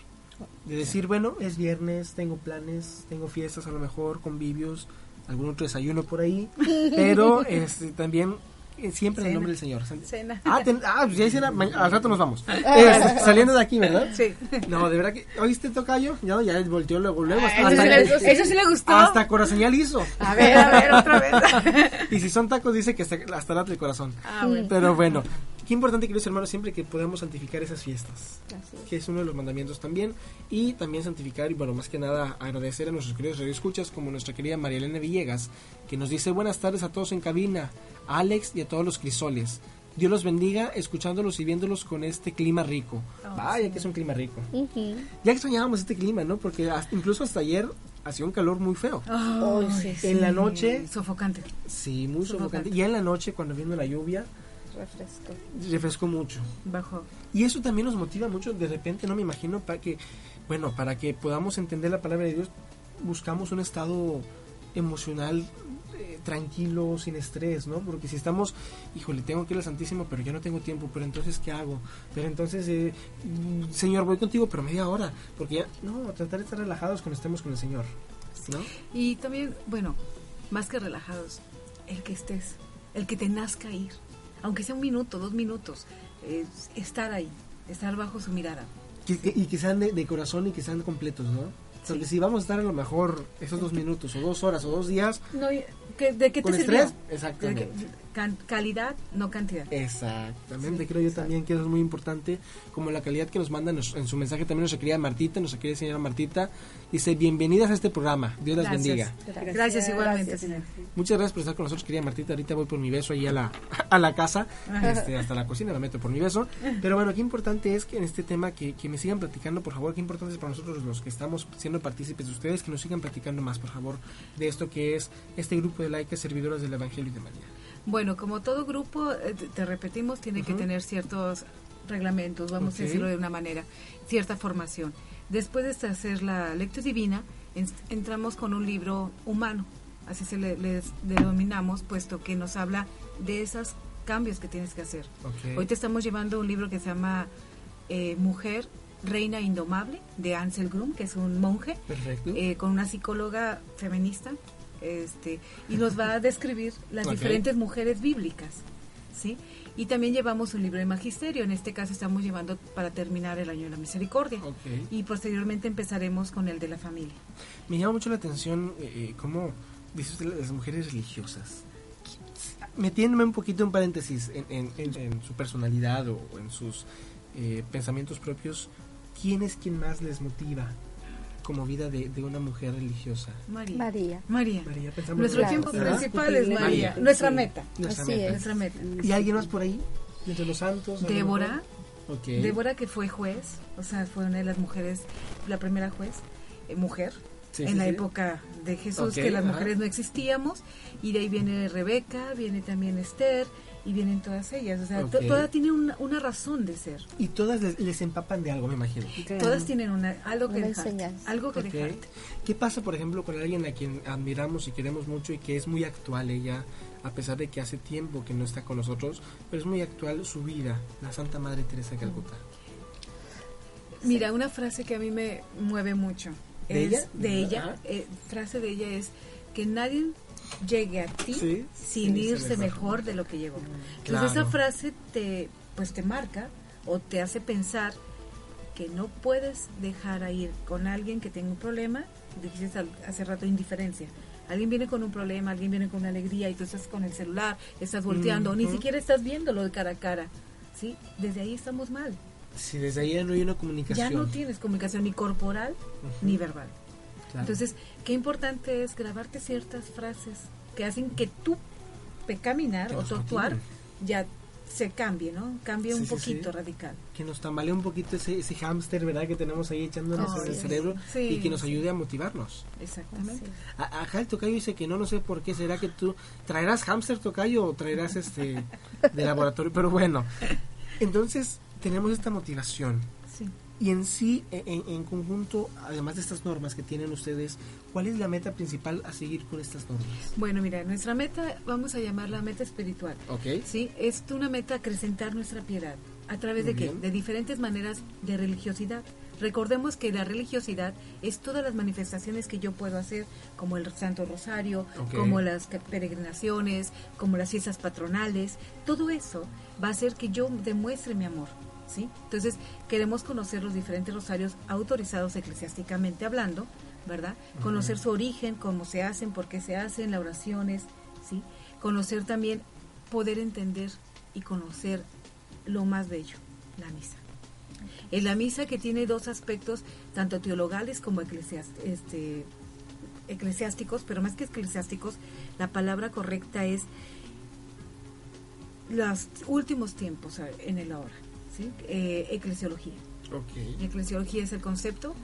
Speaker 1: De decir, bueno, es viernes, tengo planes, tengo fiestas a lo mejor, convivios, algún otro desayuno por ahí, pero este, también eh, siempre en el nombre del Señor.
Speaker 2: Cena.
Speaker 1: Ah, ten- ah, pues ya ma- al rato nos vamos. Eh, saliendo de aquí, ¿verdad?
Speaker 2: Sí.
Speaker 1: No, de verdad que, ¿oíste tocayo? Ya, ya volteó luego, luego.
Speaker 2: Ah, eso sí le- eso sí le gustó.
Speaker 1: Hasta corazoneal hizo.
Speaker 2: A ver, a ver, otra vez.
Speaker 1: y si son tacos, dice que hasta, hasta late el corazón.
Speaker 2: Ah, bueno.
Speaker 1: Pero bueno, qué importante, queridos hermanos, siempre que podamos santificar esas fiestas. Que es uno de los mandamientos también. Y también santificar, y bueno, más que nada agradecer a nuestros queridos radioescuchas, como nuestra querida María Elena Villegas, que nos dice buenas tardes a todos en cabina, a Alex y a todos los crisoles. Dios los bendiga escuchándolos y viéndolos con este clima rico. Oh, Vaya que es un clima rico. Ya extrañábamos este clima, ¿no? Porque incluso hasta ayer hacía un calor muy feo. en la noche...
Speaker 2: Sofocante.
Speaker 1: Sí, muy sofocante. Y en la noche, cuando viene la lluvia...
Speaker 4: Refresco.
Speaker 1: Refresco mucho.
Speaker 2: Bajo.
Speaker 1: Y eso también nos motiva mucho. De repente, no me imagino, para que, bueno, para que podamos entender la palabra de Dios, buscamos un estado emocional eh, tranquilo, sin estrés, ¿no? Porque si estamos, híjole, tengo que ir al Santísimo, pero ya no tengo tiempo, pero entonces, ¿qué hago? Pero entonces, eh, mm, Señor, voy contigo, pero media hora, porque ya, no, tratar de estar relajados cuando estemos con el Señor, ¿no?
Speaker 2: Y también, bueno, más que relajados, el que estés, el que te nazca ir, aunque sea un minuto, dos minutos, estar ahí, estar bajo su mirada.
Speaker 1: y que sean de corazón y que sean completos, ¿no? Porque si vamos a estar a lo mejor esos dos minutos o dos horas o dos días...
Speaker 2: No, ¿De qué te
Speaker 1: con estrés? Exactamente
Speaker 2: calidad, no cantidad.
Speaker 1: Exactamente, creo yo también que eso es muy importante, como la calidad que nos mandan en su mensaje también nuestra querida Martita, nuestra querida señora Martita, dice, bienvenidas a este programa, Dios las bendiga.
Speaker 2: Gracias, igualmente,
Speaker 1: Muchas gracias por estar con nosotros, querida Martita, ahorita voy por mi beso ahí a la, a la casa, este, hasta la cocina me meto por mi beso, pero bueno, qué importante es que en este tema que, que me sigan platicando, por favor, qué importante es para nosotros los que estamos siendo partícipes de ustedes, que nos sigan platicando más, por favor, de esto que es este grupo de laicas servidoras del Evangelio de María.
Speaker 2: Bueno, como todo grupo, eh, te repetimos, tiene que tener ciertos reglamentos, vamos a decirlo de una manera, cierta formación. Después de hacer la lectura divina, entramos con un libro humano, así se le, denominamos, puesto que nos habla de esos cambios que tienes que hacer. Hoy te estamos llevando un libro que se llama eh, Mujer, Reina Indomable, de Ansel Grum, que es un monje, eh, con una psicóloga feminista este, y nos va a describir las diferentes mujeres bíblicas, ¿sí? Y también llevamos un libro de magisterio, en este caso estamos llevando para terminar el año de la misericordia. Y posteriormente empezaremos con el de la familia.
Speaker 1: Me llama mucho la atención eh, eh cómo dice usted las mujeres religiosas. Metiéndome un poquito en paréntesis en, su personalidad o en sus eh, pensamientos propios, ¿quién es quien más les motiva como vida de, una mujer religiosa?
Speaker 2: María.
Speaker 4: María.
Speaker 2: María. Nuestro tiempo principal es María. Nuestra meta.
Speaker 1: Nuestra meta.
Speaker 2: Nuestra meta.
Speaker 1: ¿Y alguien más por ahí? ¿Entre los santos?
Speaker 2: Débora. Débora que fue juez, o sea, fue una de las mujeres, la primera juez, eh, mujer, en la época de Jesús, que las mujeres no existíamos, y de ahí viene Rebeca, viene también Esther, y vienen todas ellas. O sea, todas tienen una, una, razón de ser.
Speaker 1: Y todas les, empapan de algo, me imagino.
Speaker 2: Todas tienen una, algo que dejar. Algo que dejar.
Speaker 1: ¿Qué pasa, por ejemplo, con alguien a quien admiramos y queremos mucho y que es muy actual ella, a pesar de que hace tiempo que no está con nosotros, pero es muy actual su vida, la Santa Madre Teresa de Calcuta?
Speaker 2: Mira, una frase que a mí me mueve mucho.
Speaker 1: ¿De ella?
Speaker 2: De ella. Eh, frase de ella es que nadie llegue a ti sin irse mejor. de lo que llegó. Entonces esa frase te pues te marca o te hace pensar que no puedes dejar a ir con alguien que tenga un problema, dijiste hace rato indiferencia. Alguien viene con un problema, alguien viene con una alegría y tú estás con el celular, estás volteando, ni siquiera estás viéndolo de cara a cara. ¿sí? Desde ahí estamos mal.
Speaker 1: Si desde ahí ya no hay una comunicación.
Speaker 2: Ya no tienes comunicación ni corporal ni verbal. Entonces, qué importante es grabarte ciertas frases que hacen que tu caminar o tu actuar ya se cambie, ¿no? Cambie un poquito radical.
Speaker 1: Que nos tambalee un poquito ese, ese hámster, ¿verdad? Que tenemos ahí echándonos en el cerebro y que nos ayude a motivarnos.
Speaker 2: Exactamente.
Speaker 1: Acá el tocayo dice que no, no sé por qué. ¿Será que tú traerás hámster tocayo o traerás este de laboratorio? Pero bueno, entonces tenemos esta motivación. Y en sí, e, en, conjunto, además de estas normas que tienen ustedes, ¿cuál es la meta principal a seguir con estas normas?
Speaker 2: Bueno, mira, nuestra meta, vamos a llamarla meta espiritual.
Speaker 1: Ok.
Speaker 2: Sí, es una meta acrecentar nuestra piedad. ¿A través de qué? De diferentes maneras de religiosidad. Recordemos que la religiosidad es todas las manifestaciones que yo puedo hacer, como el Santo Rosario, como las peregrinaciones, como las fiestas patronales. Todo eso va a hacer que yo demuestre mi amor. ¿Sí? Entonces, queremos conocer los diferentes rosarios autorizados eclesiásticamente hablando, ¿verdad? Conocer su origen, cómo se hacen, por qué se hacen, las oraciones, ¿sí? Conocer también, poder entender y conocer lo más bello, la misa. En la misa que tiene dos aspectos, tanto teologales como este, eclesiásticos, pero más que eclesiásticos, la palabra correcta es los últimos tiempos en el ahora, ¿sí? Eh, eclesiología. Okay. Eclesiología es el concepto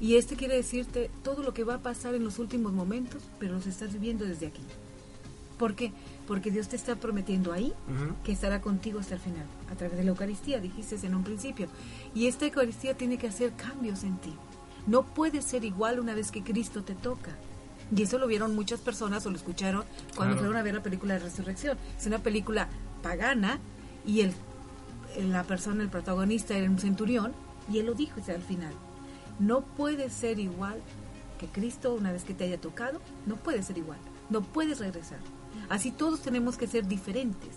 Speaker 2: y este quiere decirte todo lo que va a pasar en los últimos momentos, pero los estás viviendo desde aquí. ¿Por qué? Porque Dios te está prometiendo ahí que estará contigo hasta el final, a través de la Eucaristía, dijiste en un principio. Y esta Eucaristía tiene que hacer cambios en ti. No puede ser igual una vez que Cristo te toca. Y eso lo vieron muchas personas o lo escucharon cuando fueron a ver la película de Resurrección. Es una película pagana y el, la persona, el protagonista era un centurión y él lo dijo al final. No puede ser igual que Cristo una vez que te haya tocado, no puede ser igual, no puedes regresar. Así todos tenemos que ser diferentes.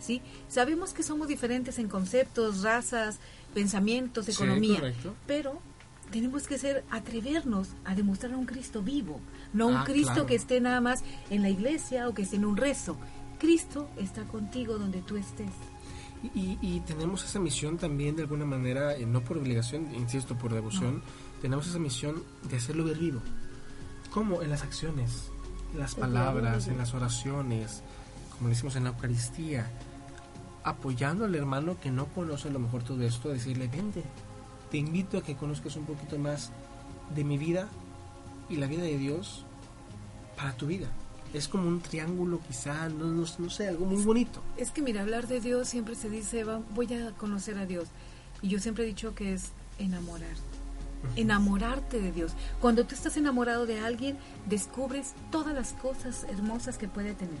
Speaker 2: Sí. Sabemos que somos diferentes en conceptos, razas, pensamientos, economía, pero tenemos que ser atrevernos a demostrar a un Cristo vivo, no un ah, Cristo que esté nada más en la iglesia o que esté en un rezo. Cristo está contigo donde tú estés.
Speaker 1: Y, tenemos esa misión también de alguna manera, eh, no por obligación, insisto, por devoción, tenemos esa misión de hacerlo ver vivo. ¿Cómo? En las acciones, en las palabras, en las oraciones, como decimos en la Eucaristía, apoyando al hermano que no conoce a lo mejor todo esto, decirle, vente, te invito a que conozcas un poquito más de mi vida y la vida de Dios para tu vida. Es como un triángulo quizá, no, no, sé, algo muy bonito.
Speaker 2: Es que mira, hablar de Dios siempre se dice, voy a conocer a Dios. Y yo siempre he dicho que es enamorar enamorarte de Dios. Cuando tú estás enamorado de alguien, descubres todas las cosas hermosas que puede tener.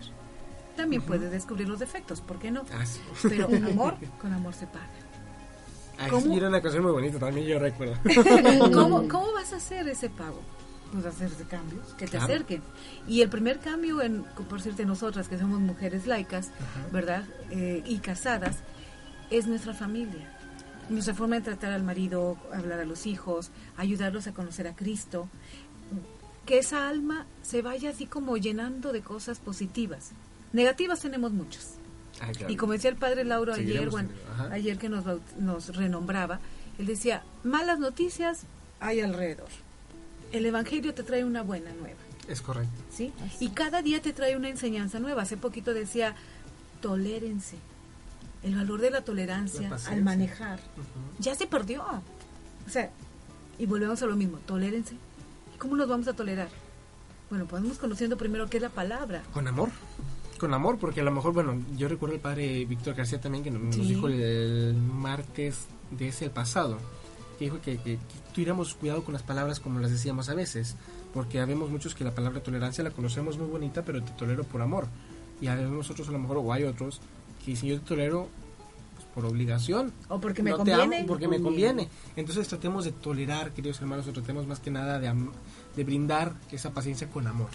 Speaker 2: También puedes descubrir los defectos, ¿por qué no? Ah, Pero amor, con amor se paga.
Speaker 1: Ah, ¿Cómo? Era una cosa muy bonita, también yo recuerdo.
Speaker 2: ¿Cómo, ¿Cómo, vas a hacer ese pago? Pues hacer cambios que te acerquen. Y el primer cambio, en, por cierto, nosotras que somos mujeres laicas, ¿verdad? Eh, y casadas, es nuestra familia nuestra forma de tratar al marido, hablar a los hijos, ayudarlos a conocer a Cristo, que esa alma se vaya así como llenando de cosas positivas. Negativas tenemos muchas. Y como decía el padre Lauro ayer, ayer que nos, nos renombraba, él decía, malas noticias hay alrededor. El Evangelio te trae una buena nueva.
Speaker 1: Es correcto.
Speaker 2: ¿Sí? Y cada día te trae una enseñanza nueva. Hace poquito decía, tolérense el valor de la tolerancia al manejar ya se perdió. O sea, y volvemos a lo mismo, tolérense. ¿Y cómo nos vamos a tolerar? Bueno, podemos conociendo primero qué es la palabra.
Speaker 1: Con amor. Con amor, porque a lo mejor, bueno, yo recuerdo el padre Víctor García también que nos dijo el, martes de ese pasado, que dijo que, que, tuviéramos cuidado con las palabras como las decíamos a veces, porque habemos muchos que la palabra tolerancia la conocemos muy bonita, pero te tolero por amor. Y habemos otros a lo mejor, o hay otros, que si yo te tolero pues, por obligación.
Speaker 2: O porque me conviene.
Speaker 1: porque me conviene. Entonces tratemos de tolerar, queridos hermanos, o tratemos más que nada de, de brindar esa paciencia con amor.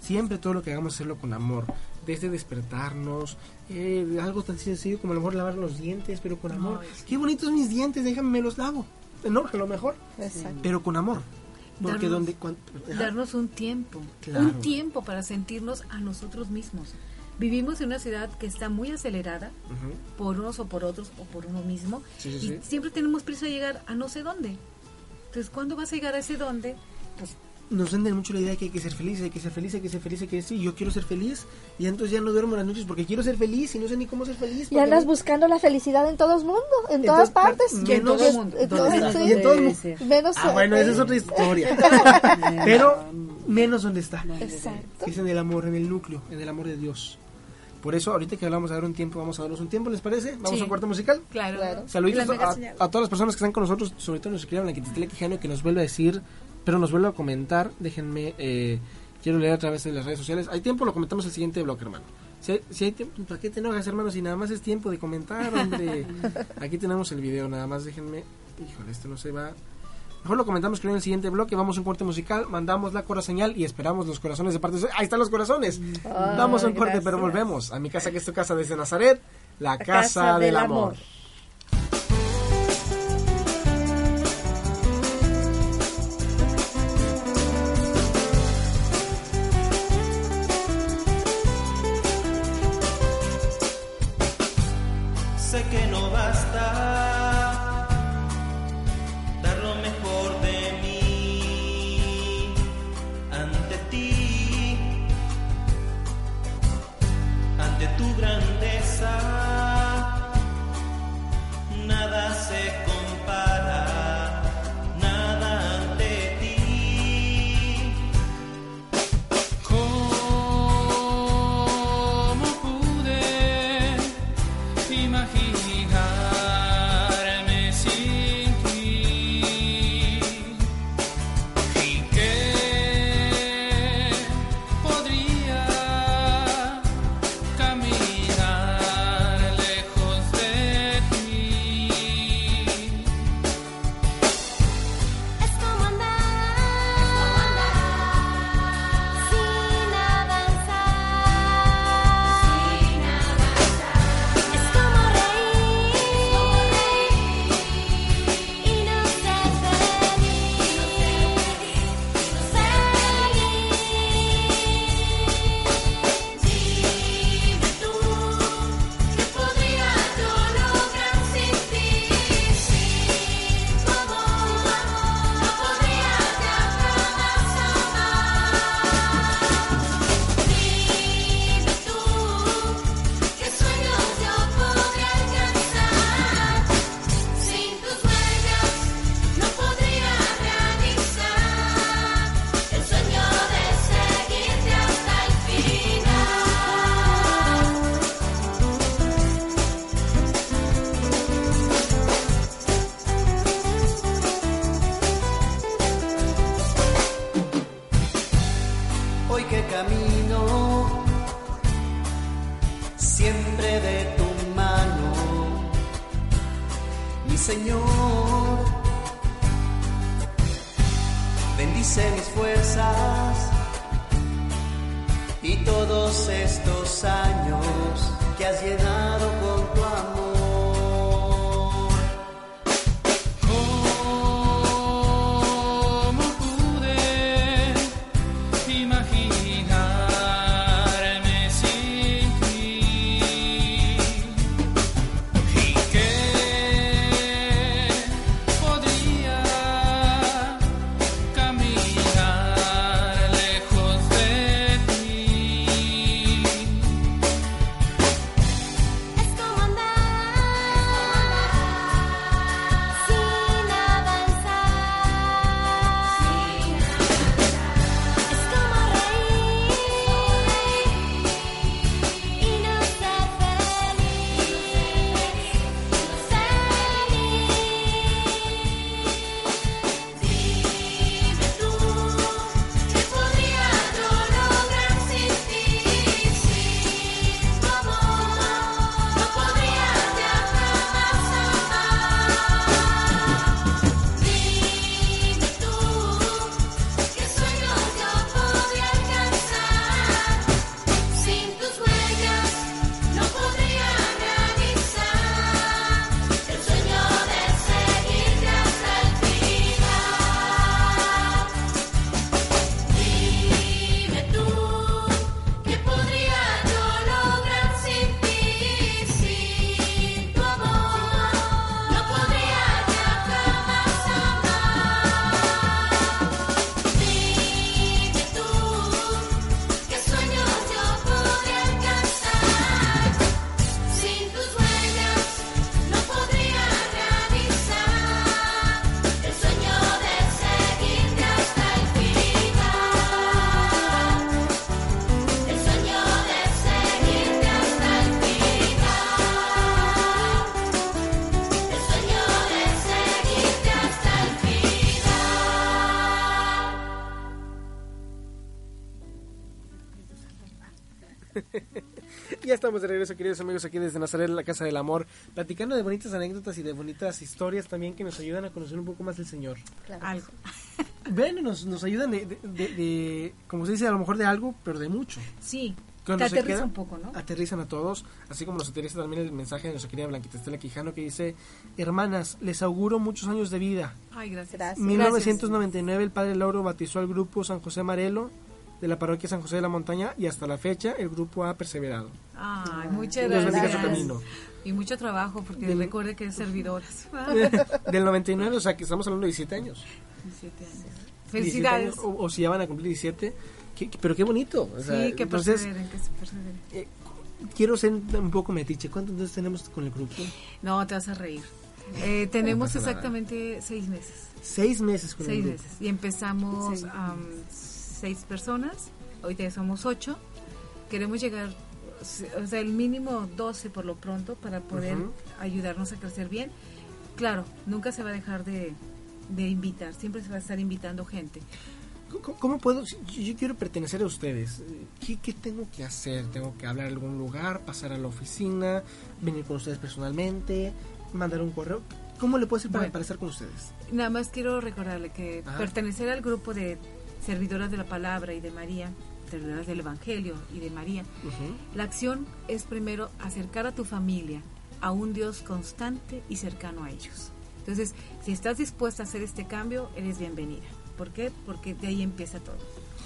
Speaker 1: Siempre todo lo que hagamos hacerlo con amor. Desde despertarnos, eh, algo tan sencillo como a lo mejor lavar los dientes, pero con amor. Qué bonitos mis dientes, déjame me los lavo. No, a lo mejor. Pero con amor. Porque
Speaker 2: darnos,
Speaker 1: donde
Speaker 2: darnos un tiempo, un tiempo para sentirnos a nosotros mismos. Vivimos en una ciudad que está muy acelerada por unos o por otros o por uno mismo y siempre tenemos prisa de llegar a no sé dónde. Entonces, ¿cuándo vas a llegar a ese dónde? Pues
Speaker 1: nos venden mucho la idea de que hay que ser feliz, hay que ser feliz, hay que ser feliz, hay que decir, yo quiero ser feliz y entonces ya no duermo las noches porque quiero ser feliz y no sé ni cómo ser feliz.
Speaker 4: Y andas buscando la felicidad en todo el mundo, en, todas partes.
Speaker 2: en todo el mundo. En todo,
Speaker 1: Menos ah, bueno, esa es otra historia. Pero menos donde está.
Speaker 4: Exacto.
Speaker 1: Es en el amor, en el núcleo, en el amor de Dios. Por eso, ahorita que hablamos de dar un tiempo, vamos a darnos un tiempo, ¿les parece? Vamos a un cuarto musical.
Speaker 2: Claro. claro.
Speaker 1: Saluditos a, todas las personas que están con nosotros, sobre todo nos escriban la Quintitela Quijano, que nos vuelve a decir, pero nos vuelve a comentar. Déjenme, eh, quiero leer a través de las redes sociales. Hay tiempo, lo comentamos el siguiente bloque, hermano. Si hay, tiempo, ¿para qué te enojas, hermano? Si nada más es tiempo de comentar, hombre. Aquí tenemos el video, nada más déjenme. Híjole, este no se va. Mejor lo comentamos creo en el siguiente bloque. Vamos a un corte musical, mandamos la cora señal y esperamos los corazones de parte de... ¡Ahí están los corazones! Vamos a un corte, pero volvemos a mi casa, que es tu casa desde Nazaret, la, casa, del, amor.
Speaker 8: Tu
Speaker 1: estamos de regreso, queridos amigos, aquí desde Nazaret, la Casa del Amor, platicando de bonitas anécdotas y de bonitas historias también que nos ayudan a conocer un poco más del Señor.
Speaker 2: Algo.
Speaker 1: Ven, nos, nos ayudan de, como se dice, a lo mejor de algo, pero de mucho.
Speaker 2: Sí. Cuando aterrizan un poco, ¿no?
Speaker 1: Aterrizan a todos, así como nos aterriza también el mensaje de nuestra querida Blanquita Estela Quijano que dice, hermanas, les auguro muchos años de vida.
Speaker 2: Ay, gracias.
Speaker 1: 1999 el Padre Lauro bautizó al grupo San José Marelo de la parroquia San José de la Montaña y hasta la fecha el grupo ha perseverado.
Speaker 2: Ay, muchas gracias. Y mucho trabajo, porque recuerde que es servidoras.
Speaker 1: del 99, o sea que estamos hablando de 17 años.
Speaker 2: 17 años. Felicidades.
Speaker 1: o, si ya van a cumplir 17, pero qué bonito.
Speaker 2: sí, que perseveren, que se perseveren.
Speaker 1: Eh, quiero ser un poco metiche. ¿Cuántos entonces tenemos con el grupo?
Speaker 2: No, te vas a reír. Eh, tenemos exactamente seis meses.
Speaker 1: Seis meses con
Speaker 2: seis el grupo. meses. Y empezamos seis personas. Hoy ya somos ocho. Queremos llegar, o sea, el mínimo 12 por lo pronto para poder ayudarnos a crecer bien. Claro, nunca se va a dejar de, de invitar, siempre se va a estar invitando gente.
Speaker 1: ¿Cómo, puedo? Yo quiero pertenecer a ustedes. ¿Qué, ¿Qué, tengo que hacer? ¿Tengo que hablar a algún lugar? ¿Pasar a la oficina? ¿Venir con ustedes personalmente? ¿Mandar un correo? ¿Cómo le puedo hacer para, estar con ustedes?
Speaker 2: Nada más quiero recordarle que pertenecer al grupo de servidoras de la palabra y de María, servidoras del Evangelio y de María, la acción es primero acercar a tu familia a un Dios constante y cercano a ellos. Entonces, si estás dispuesta a hacer este cambio, eres bienvenida. ¿Por qué? Porque de ahí empieza todo.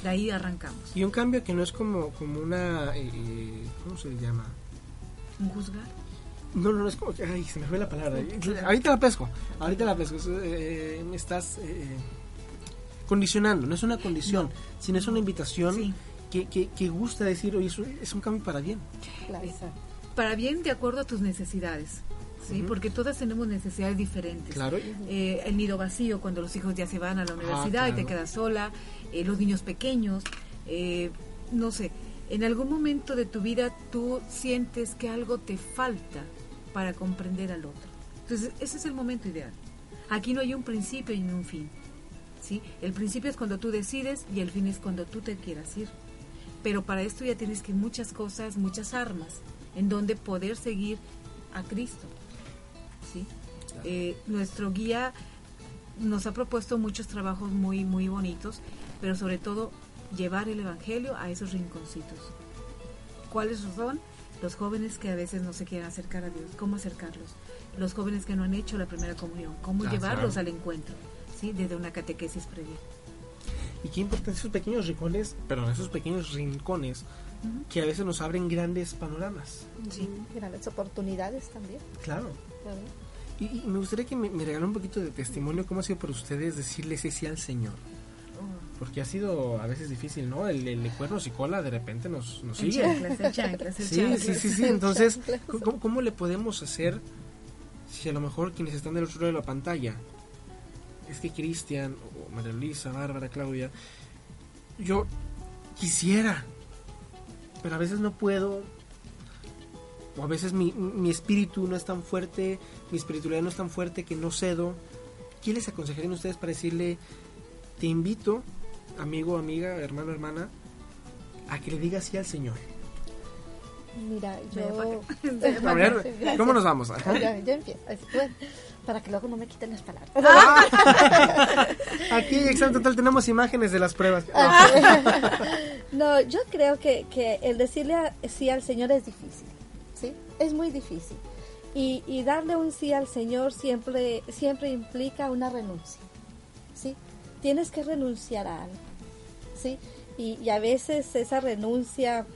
Speaker 2: De ahí arrancamos.
Speaker 1: Y un cambio que no es como, como una... Eh, eh, ¿Cómo se le llama?
Speaker 2: ¿Un juzgar?
Speaker 1: No, no, no es como que... Ay, se me fue la palabra. Ahorita la pesco. Ahorita la pesco. Eh, me estás condicionando. No es una condición, sino es una invitación que, que, que, gusta decir, oye, es un cambio para bien.
Speaker 2: Claro. Para bien de acuerdo a tus necesidades. ¿sí? Porque todas tenemos necesidades diferentes.
Speaker 1: Claro.
Speaker 2: Eh, el nido vacío, cuando los hijos ya se van a la ah, universidad y te quedas sola, eh, los niños pequeños, eh, no sé, en algún momento de tu vida tú sientes que algo te falta para comprender al otro. Entonces, ese es el momento ideal. Aquí no hay un principio y un fin. ¿Sí? El principio es cuando tú decides y el fin es cuando tú te quieras ir. Pero para esto ya tienes que muchas cosas, muchas armas, en donde poder seguir a Cristo. ¿sí? Eh, nuestro guía nos ha propuesto muchos trabajos muy, muy bonitos, pero sobre todo llevar el Evangelio a esos rinconcitos. ¿Cuáles son? Los jóvenes que a veces no se quieren acercar a Dios, ¿cómo acercarlos? Los jóvenes que no han hecho la primera comunión, ¿cómo ah, llevarlos al encuentro? ¿Sí? Desde una catequesis previa.
Speaker 1: Y qué importante esos pequeños rincones, perdón, esos pequeños rincones que a veces nos abren grandes panoramas.
Speaker 4: Sí, grandes oportunidades también.
Speaker 1: Claro. Y, me gustaría que me, me un poquito de testimonio, cómo ha sido para ustedes decirle sí, sí al Señor. Oh. Porque ha sido a veces difícil, ¿no? El, el cuernos y cola de repente nos, nos sigue. sí, sí, sí, sí. Entonces, ¿cómo, le podemos hacer si a lo mejor quienes están del otro lado de la pantalla es que Cristian, o María Luisa, Bárbara, Claudia, yo quisiera, pero a veces no puedo, o a veces mi, mi espíritu no es tan fuerte, mi espiritualidad no es tan fuerte que no cedo. ¿Qué les aconsejarían ustedes para decirle, te invito, amigo, amiga, hermano, hermana, a que le digas sí al Señor?
Speaker 4: Mira, yo...
Speaker 1: ¿Cómo nos vamos?
Speaker 4: Ya, empiezo. Para que luego no me quiten las palabras. Ah.
Speaker 1: Aquí, examen total, tenemos imágenes de las pruebas.
Speaker 4: no, yo creo que, que el decirle sí al Señor es difícil. ¿sí? Es muy difícil. Y, y, darle un sí al Señor siempre, siempre implica una renuncia. ¿sí? Tienes que renunciar a algo. ¿sí? Y, y, a veces esa renuncia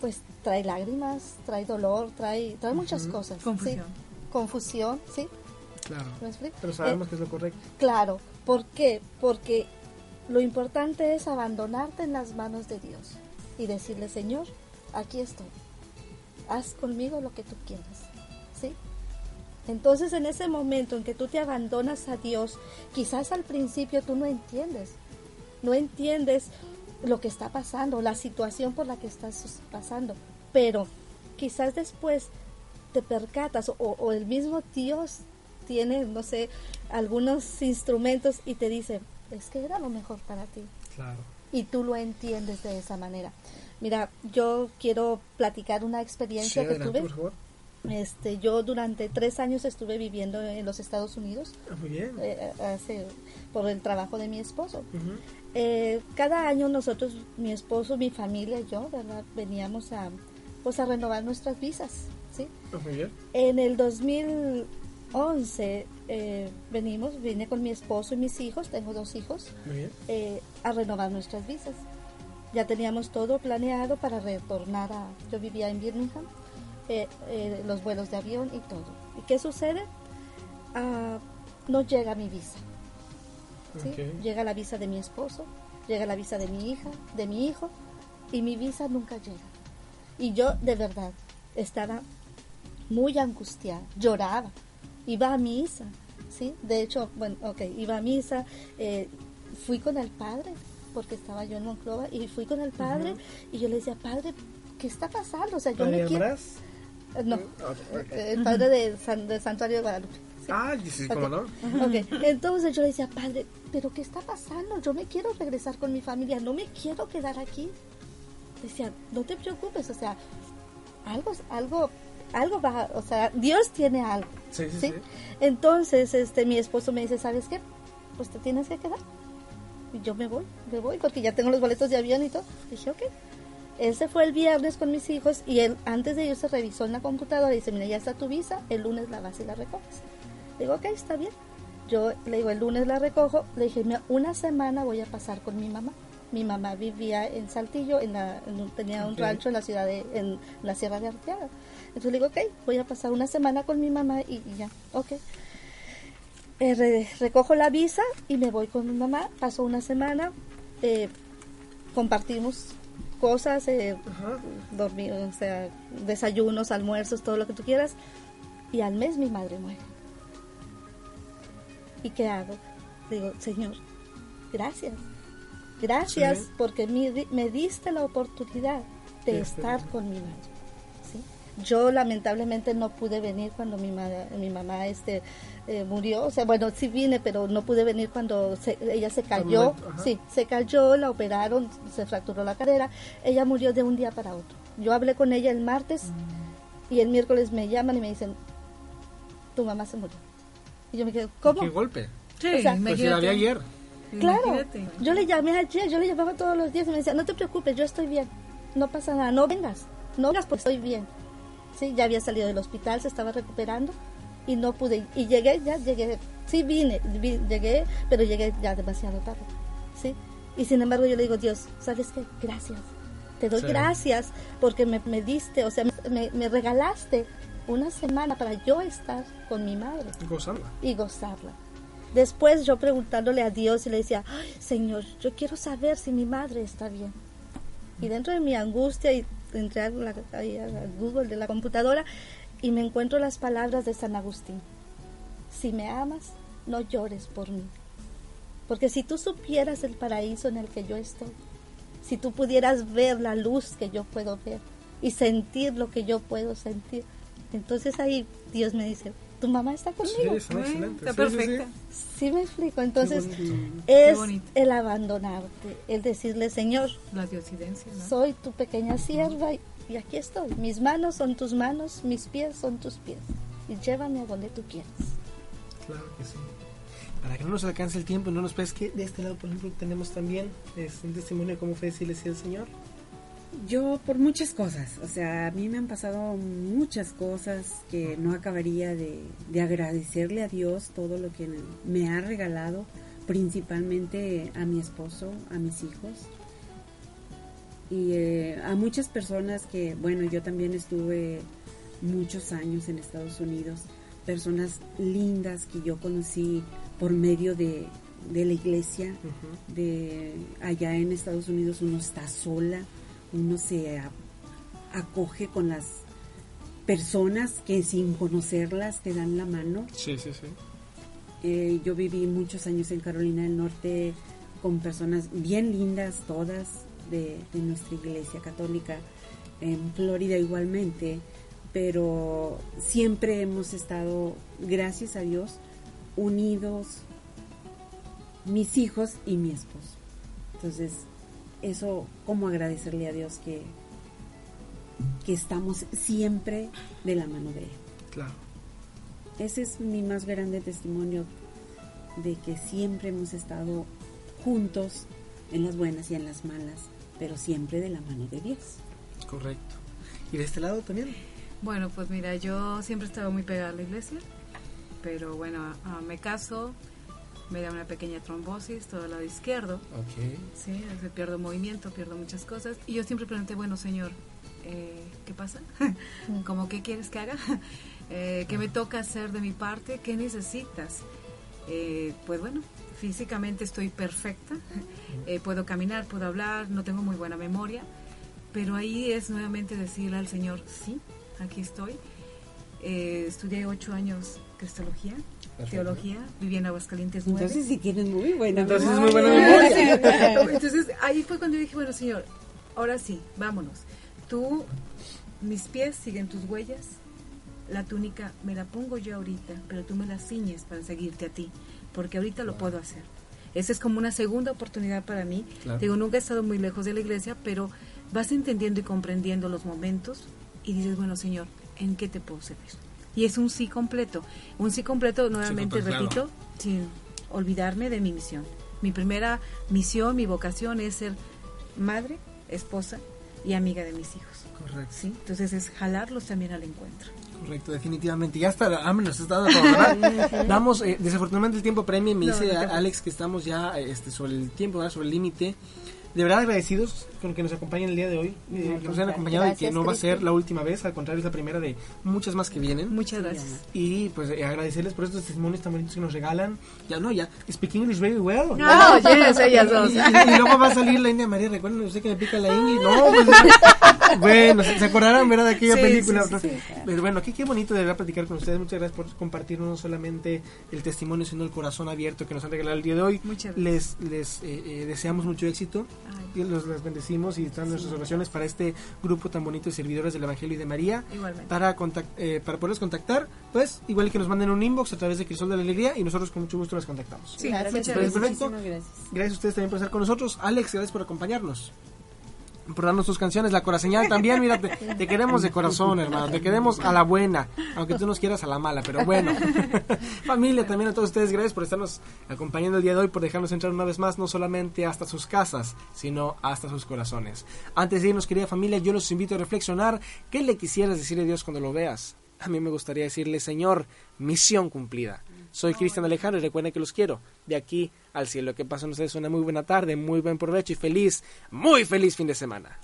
Speaker 4: pues trae lágrimas, trae dolor, trae, trae muchas cosas.
Speaker 2: Confusión.
Speaker 4: Confusión, ¿sí?
Speaker 1: Claro. Pero sabemos eh, que es lo correcto.
Speaker 4: Claro. ¿Por qué? Porque lo importante es abandonarte en las manos de Dios y decirle, Señor, aquí estoy haz conmigo lo que tú quieras. ¿Sí? Entonces en ese momento en que tú te abandonas a Dios, quizás al principio tú no entiendes, no entiendes lo que está pasando, la situación por la que estás pasando, pero quizás después te percatas o, o el mismo Dios tiene, no sé, algunos instrumentos y te dice, es que era lo mejor para ti.
Speaker 1: Claro.
Speaker 4: Y tú lo entiendes de esa manera. Mira, yo quiero platicar una experiencia que tuve. Este, yo durante tres años estuve viviendo en los Estados Unidos.
Speaker 1: Ah, muy bien.
Speaker 4: Eh, por el trabajo de mi esposo. Eh, cada año nosotros, mi esposo, mi familia y yo, ¿verdad? Veníamos a, pues, a renovar nuestras visas, ¿sí?
Speaker 1: Ah, muy bien.
Speaker 4: En el 2011 eh, venimos, vine con mi esposo y mis hijos, tengo dos hijos, a renovar nuestras visas ya teníamos todo planeado para retornar a... Yo vivía en Birmingham, eh, eh, los vuelos de avión y todo. ¿Y qué sucede? Ah, no llega mi visa. Llega la visa de mi esposo, llega la visa de mi hija, de mi hijo, y mi visa nunca llega. Y yo de verdad estaba muy angustiada, lloraba, iba a misa, ¿sí? De hecho, bueno, ok, iba a misa, eh, fui con el padre, porque estaba yo en Monclova, y fui con el padre, y yo le decía, padre, ¿qué está pasando? O sea, yo me quiero... No, el padre de, San, de Santuario de Guadalupe.
Speaker 1: Ah, sí, cómo no.
Speaker 4: Okay. Entonces yo le decía, padre, ¿pero qué está pasando? Yo me quiero regresar con mi familia, no me quiero quedar aquí. Decía, no te preocupes, o sea, algo, algo, algo va, o sea, Dios tiene algo. Sí, sí, ¿sí? Entonces, este, mi esposo me dice, ¿sabes qué? Pues te tienes que quedar. Y yo me voy, me voy, porque ya tengo los boletos de avión y todo. Dije, ok. Él se fue el viernes con mis hijos y él antes de irse revisó en la computadora y dice, mira, ya está tu visa, el lunes la vas y la recoges. Le digo, ok, está bien. Yo le digo, el lunes la recojo. Le dije, una semana voy a pasar con mi mamá. Mi mamá vivía en Saltillo, en tenía un rancho en la ciudad de, en la Sierra de Arteaga. Entonces le digo, ok, voy a pasar una semana con mi mamá y, ya, ok. Eh, recojo la visa y me voy con mi mamá. Paso una semana, eh, compartimos cosas, eh, dormir, o sea, desayunos, almuerzos, todo lo que tú quieras. Y al mes mi madre muere. ¿Y qué hago? Digo, Señor, gracias. Gracias porque me, me, diste la oportunidad de estar con mi madre. Yo lamentablemente no pude venir cuando mi, mi mamá este, eh, murió. O sea, bueno, sí vine, pero no pude venir cuando ella se cayó. Sí, se cayó, la operaron, se fracturó la cadera. Ella murió de un día para otro. Yo hablé con ella el martes y el miércoles me llaman y me dicen, tu mamá se murió. Y yo me quedo, ¿cómo?
Speaker 1: ¿Qué golpe?
Speaker 2: Sí, o sea,
Speaker 1: pues la vi ayer.
Speaker 4: Claro, yo le llamé ayer, yo le llamaba todos los días y me decía, no te preocupes, yo estoy bien, no pasa nada, no vengas, no vengas porque estoy bien. Sí, ya había salido del hospital, se estaba recuperando y no pude, y llegué, ya llegué, sí vine, llegué, pero llegué ya demasiado tarde, sí. Y sin embargo yo le digo, Dios, ¿sabes qué? Gracias, te doy gracias porque me, me, diste, o sea, me, me regalaste una semana para yo estar con mi madre.
Speaker 1: Y gozarla.
Speaker 4: Y gozarla. Después yo preguntándole a Dios y le decía, Señor, yo quiero saber si mi madre está bien. Y dentro de mi angustia y entré a, Google de la computadora y me encuentro las palabras de San Agustín. Si me amas, no llores por mí. Porque si tú supieras el paraíso en el que yo estoy, si tú pudieras ver la luz que yo puedo ver y sentir lo que yo puedo sentir, entonces ahí Dios me dice, tu mamá está conmigo.
Speaker 1: Sí, excelente.
Speaker 2: Está perfecta.
Speaker 4: Sí, me explico. Entonces es el abandonarte, el decirle, Señor,
Speaker 2: la diosidencia,
Speaker 4: soy tu pequeña sierva y, aquí estoy. Mis manos son tus manos, mis pies son tus pies. Y llévame a donde tú quieras.
Speaker 1: Claro que sí. Para que no nos alcance el tiempo y no nos pesque, de este lado, por ejemplo, tenemos también es un testimonio de cómo fue decirle sí al Señor.
Speaker 3: Yo por muchas cosas, o sea, a mí me han pasado muchas cosas que no acabaría de, agradecerle a Dios todo lo que me ha regalado, principalmente a mi esposo, a mis hijos. Y eh, a muchas personas que, bueno, yo también estuve muchos años en Estados Unidos, personas lindas que yo conocí por medio de, la iglesia, de allá en Estados Unidos uno está sola uno se acoge con las personas que sin conocerlas te dan la mano.
Speaker 1: Sí, sí, sí.
Speaker 3: Eh, yo viví muchos años en Carolina del Norte con personas bien lindas, todas de, nuestra iglesia católica, en Florida igualmente, pero siempre hemos estado, gracias a Dios, unidos, mis hijos y mi esposo. Entonces, eso, como agradecerle a Dios que, que estamos siempre de la mano de Él.
Speaker 1: Claro.
Speaker 3: Ese es mi más grande testimonio de que siempre hemos estado juntos en las buenas y en las malas, pero siempre de la mano de Dios.
Speaker 1: Correcto. ¿Y de este lado también?
Speaker 2: Bueno, pues mira, yo siempre he estado muy pegada a la iglesia, pero bueno, me caso, me da una pequeña trombosis todo el lado izquierdo.
Speaker 1: Ok.
Speaker 2: Sí, pierdo movimiento, pierdo muchas cosas. Y yo siempre pregunté, bueno, señor, eh, ¿qué pasa? ¿Cómo qué quieres que haga? eh, ¿Qué me toca hacer de mi parte? ¿Qué necesitas? Eh, pues bueno, físicamente estoy perfecta, eh, puedo caminar, puedo hablar, no tengo muy buena memoria, pero ahí es nuevamente decirle al Señor, sí, aquí estoy. Eh, estudié ocho años cristología, teología, viví en Aguascalientes nueve.
Speaker 3: Entonces sí tienes muy buena
Speaker 1: Entonces muy buena
Speaker 2: Entonces ahí fue cuando dije, bueno Señor, ahora sí, vámonos. Tú, mis pies siguen tus huellas, la túnica me la pongo yo ahorita, pero tú me la ciñes para seguirte a ti, porque ahorita lo puedo hacer. Esa es como una segunda oportunidad para mí. Digo, nunca he estado muy lejos de la iglesia, pero vas entendiendo y comprendiendo los momentos y dices, bueno, Señor, ¿en qué te puedo servir? Y es un sí completo. Un sí completo, nuevamente repito, sin olvidarme de mi misión. Mi primera misión, mi vocación es ser madre, esposa y amiga de mis hijos.
Speaker 1: Correcto.
Speaker 2: ¿sí? Entonces es jalarlos también al encuentro.
Speaker 1: Correcto, definitivamente. Ya está, hambre nos está dando Vamos, eh, desafortunadamente el tiempo premia. Me dice Alex que estamos ya este, sobre el tiempo, sobre el límite de verdad agradecidos con que nos acompañen el día de hoy, eh, que nos hayan acompañado y que no va a ser la última vez, al contrario es la primera de muchas más que vienen.
Speaker 2: Muchas gracias.
Speaker 1: Y pues eh, agradecerles por estos testimonios tan bonitos que nos regalan. Ya no, ya, speak English very well.
Speaker 2: No, yes, ellas dos.
Speaker 1: Y, luego va a salir la India María, recuerden usted que me pica la English. No, pues, bueno, se, acordarán, ¿verdad? De aquella película. Pero bueno, aquí qué bonito de verdad platicar con ustedes. Muchas gracias por compartir no solamente el testimonio, sino el corazón abierto que nos han regalado el día de hoy.
Speaker 2: Muchas
Speaker 1: gracias. Les, les eh, deseamos mucho éxito. Y los, bendecimos y están nuestras oraciones para este grupo tan bonito de servidores del Evangelio y de María. Para, eh, para poderlos contactar, pues igual que nos manden un inbox a través de Crisol de la Alegría y nosotros con mucho gusto les contactamos.
Speaker 2: Sí, gracias.
Speaker 1: Perfecto. Gracias. gracias a ustedes también por estar con nosotros. Alex, gracias por acompañarnos por darnos tus canciones. La Coraseñal también, mira, te, queremos de corazón, hermano. Te queremos a la buena, aunque tú nos quieras a la mala, pero bueno. Familia, también a todos ustedes, gracias por estarnos acompañando el día de hoy, por dejarnos entrar una vez más, no solamente hasta sus casas, sino hasta sus corazones. Antes de irnos, querida familia, yo los invito a reflexionar. ¿Qué le quisieras decir a Dios cuando lo veas? A mí me gustaría decirle, Señor, misión cumplida. Soy Cristian Alejandro y recuerden que los quiero de aquí al cielo. Que pasen ustedes una muy buena tarde, muy buen provecho y feliz, muy feliz fin de semana.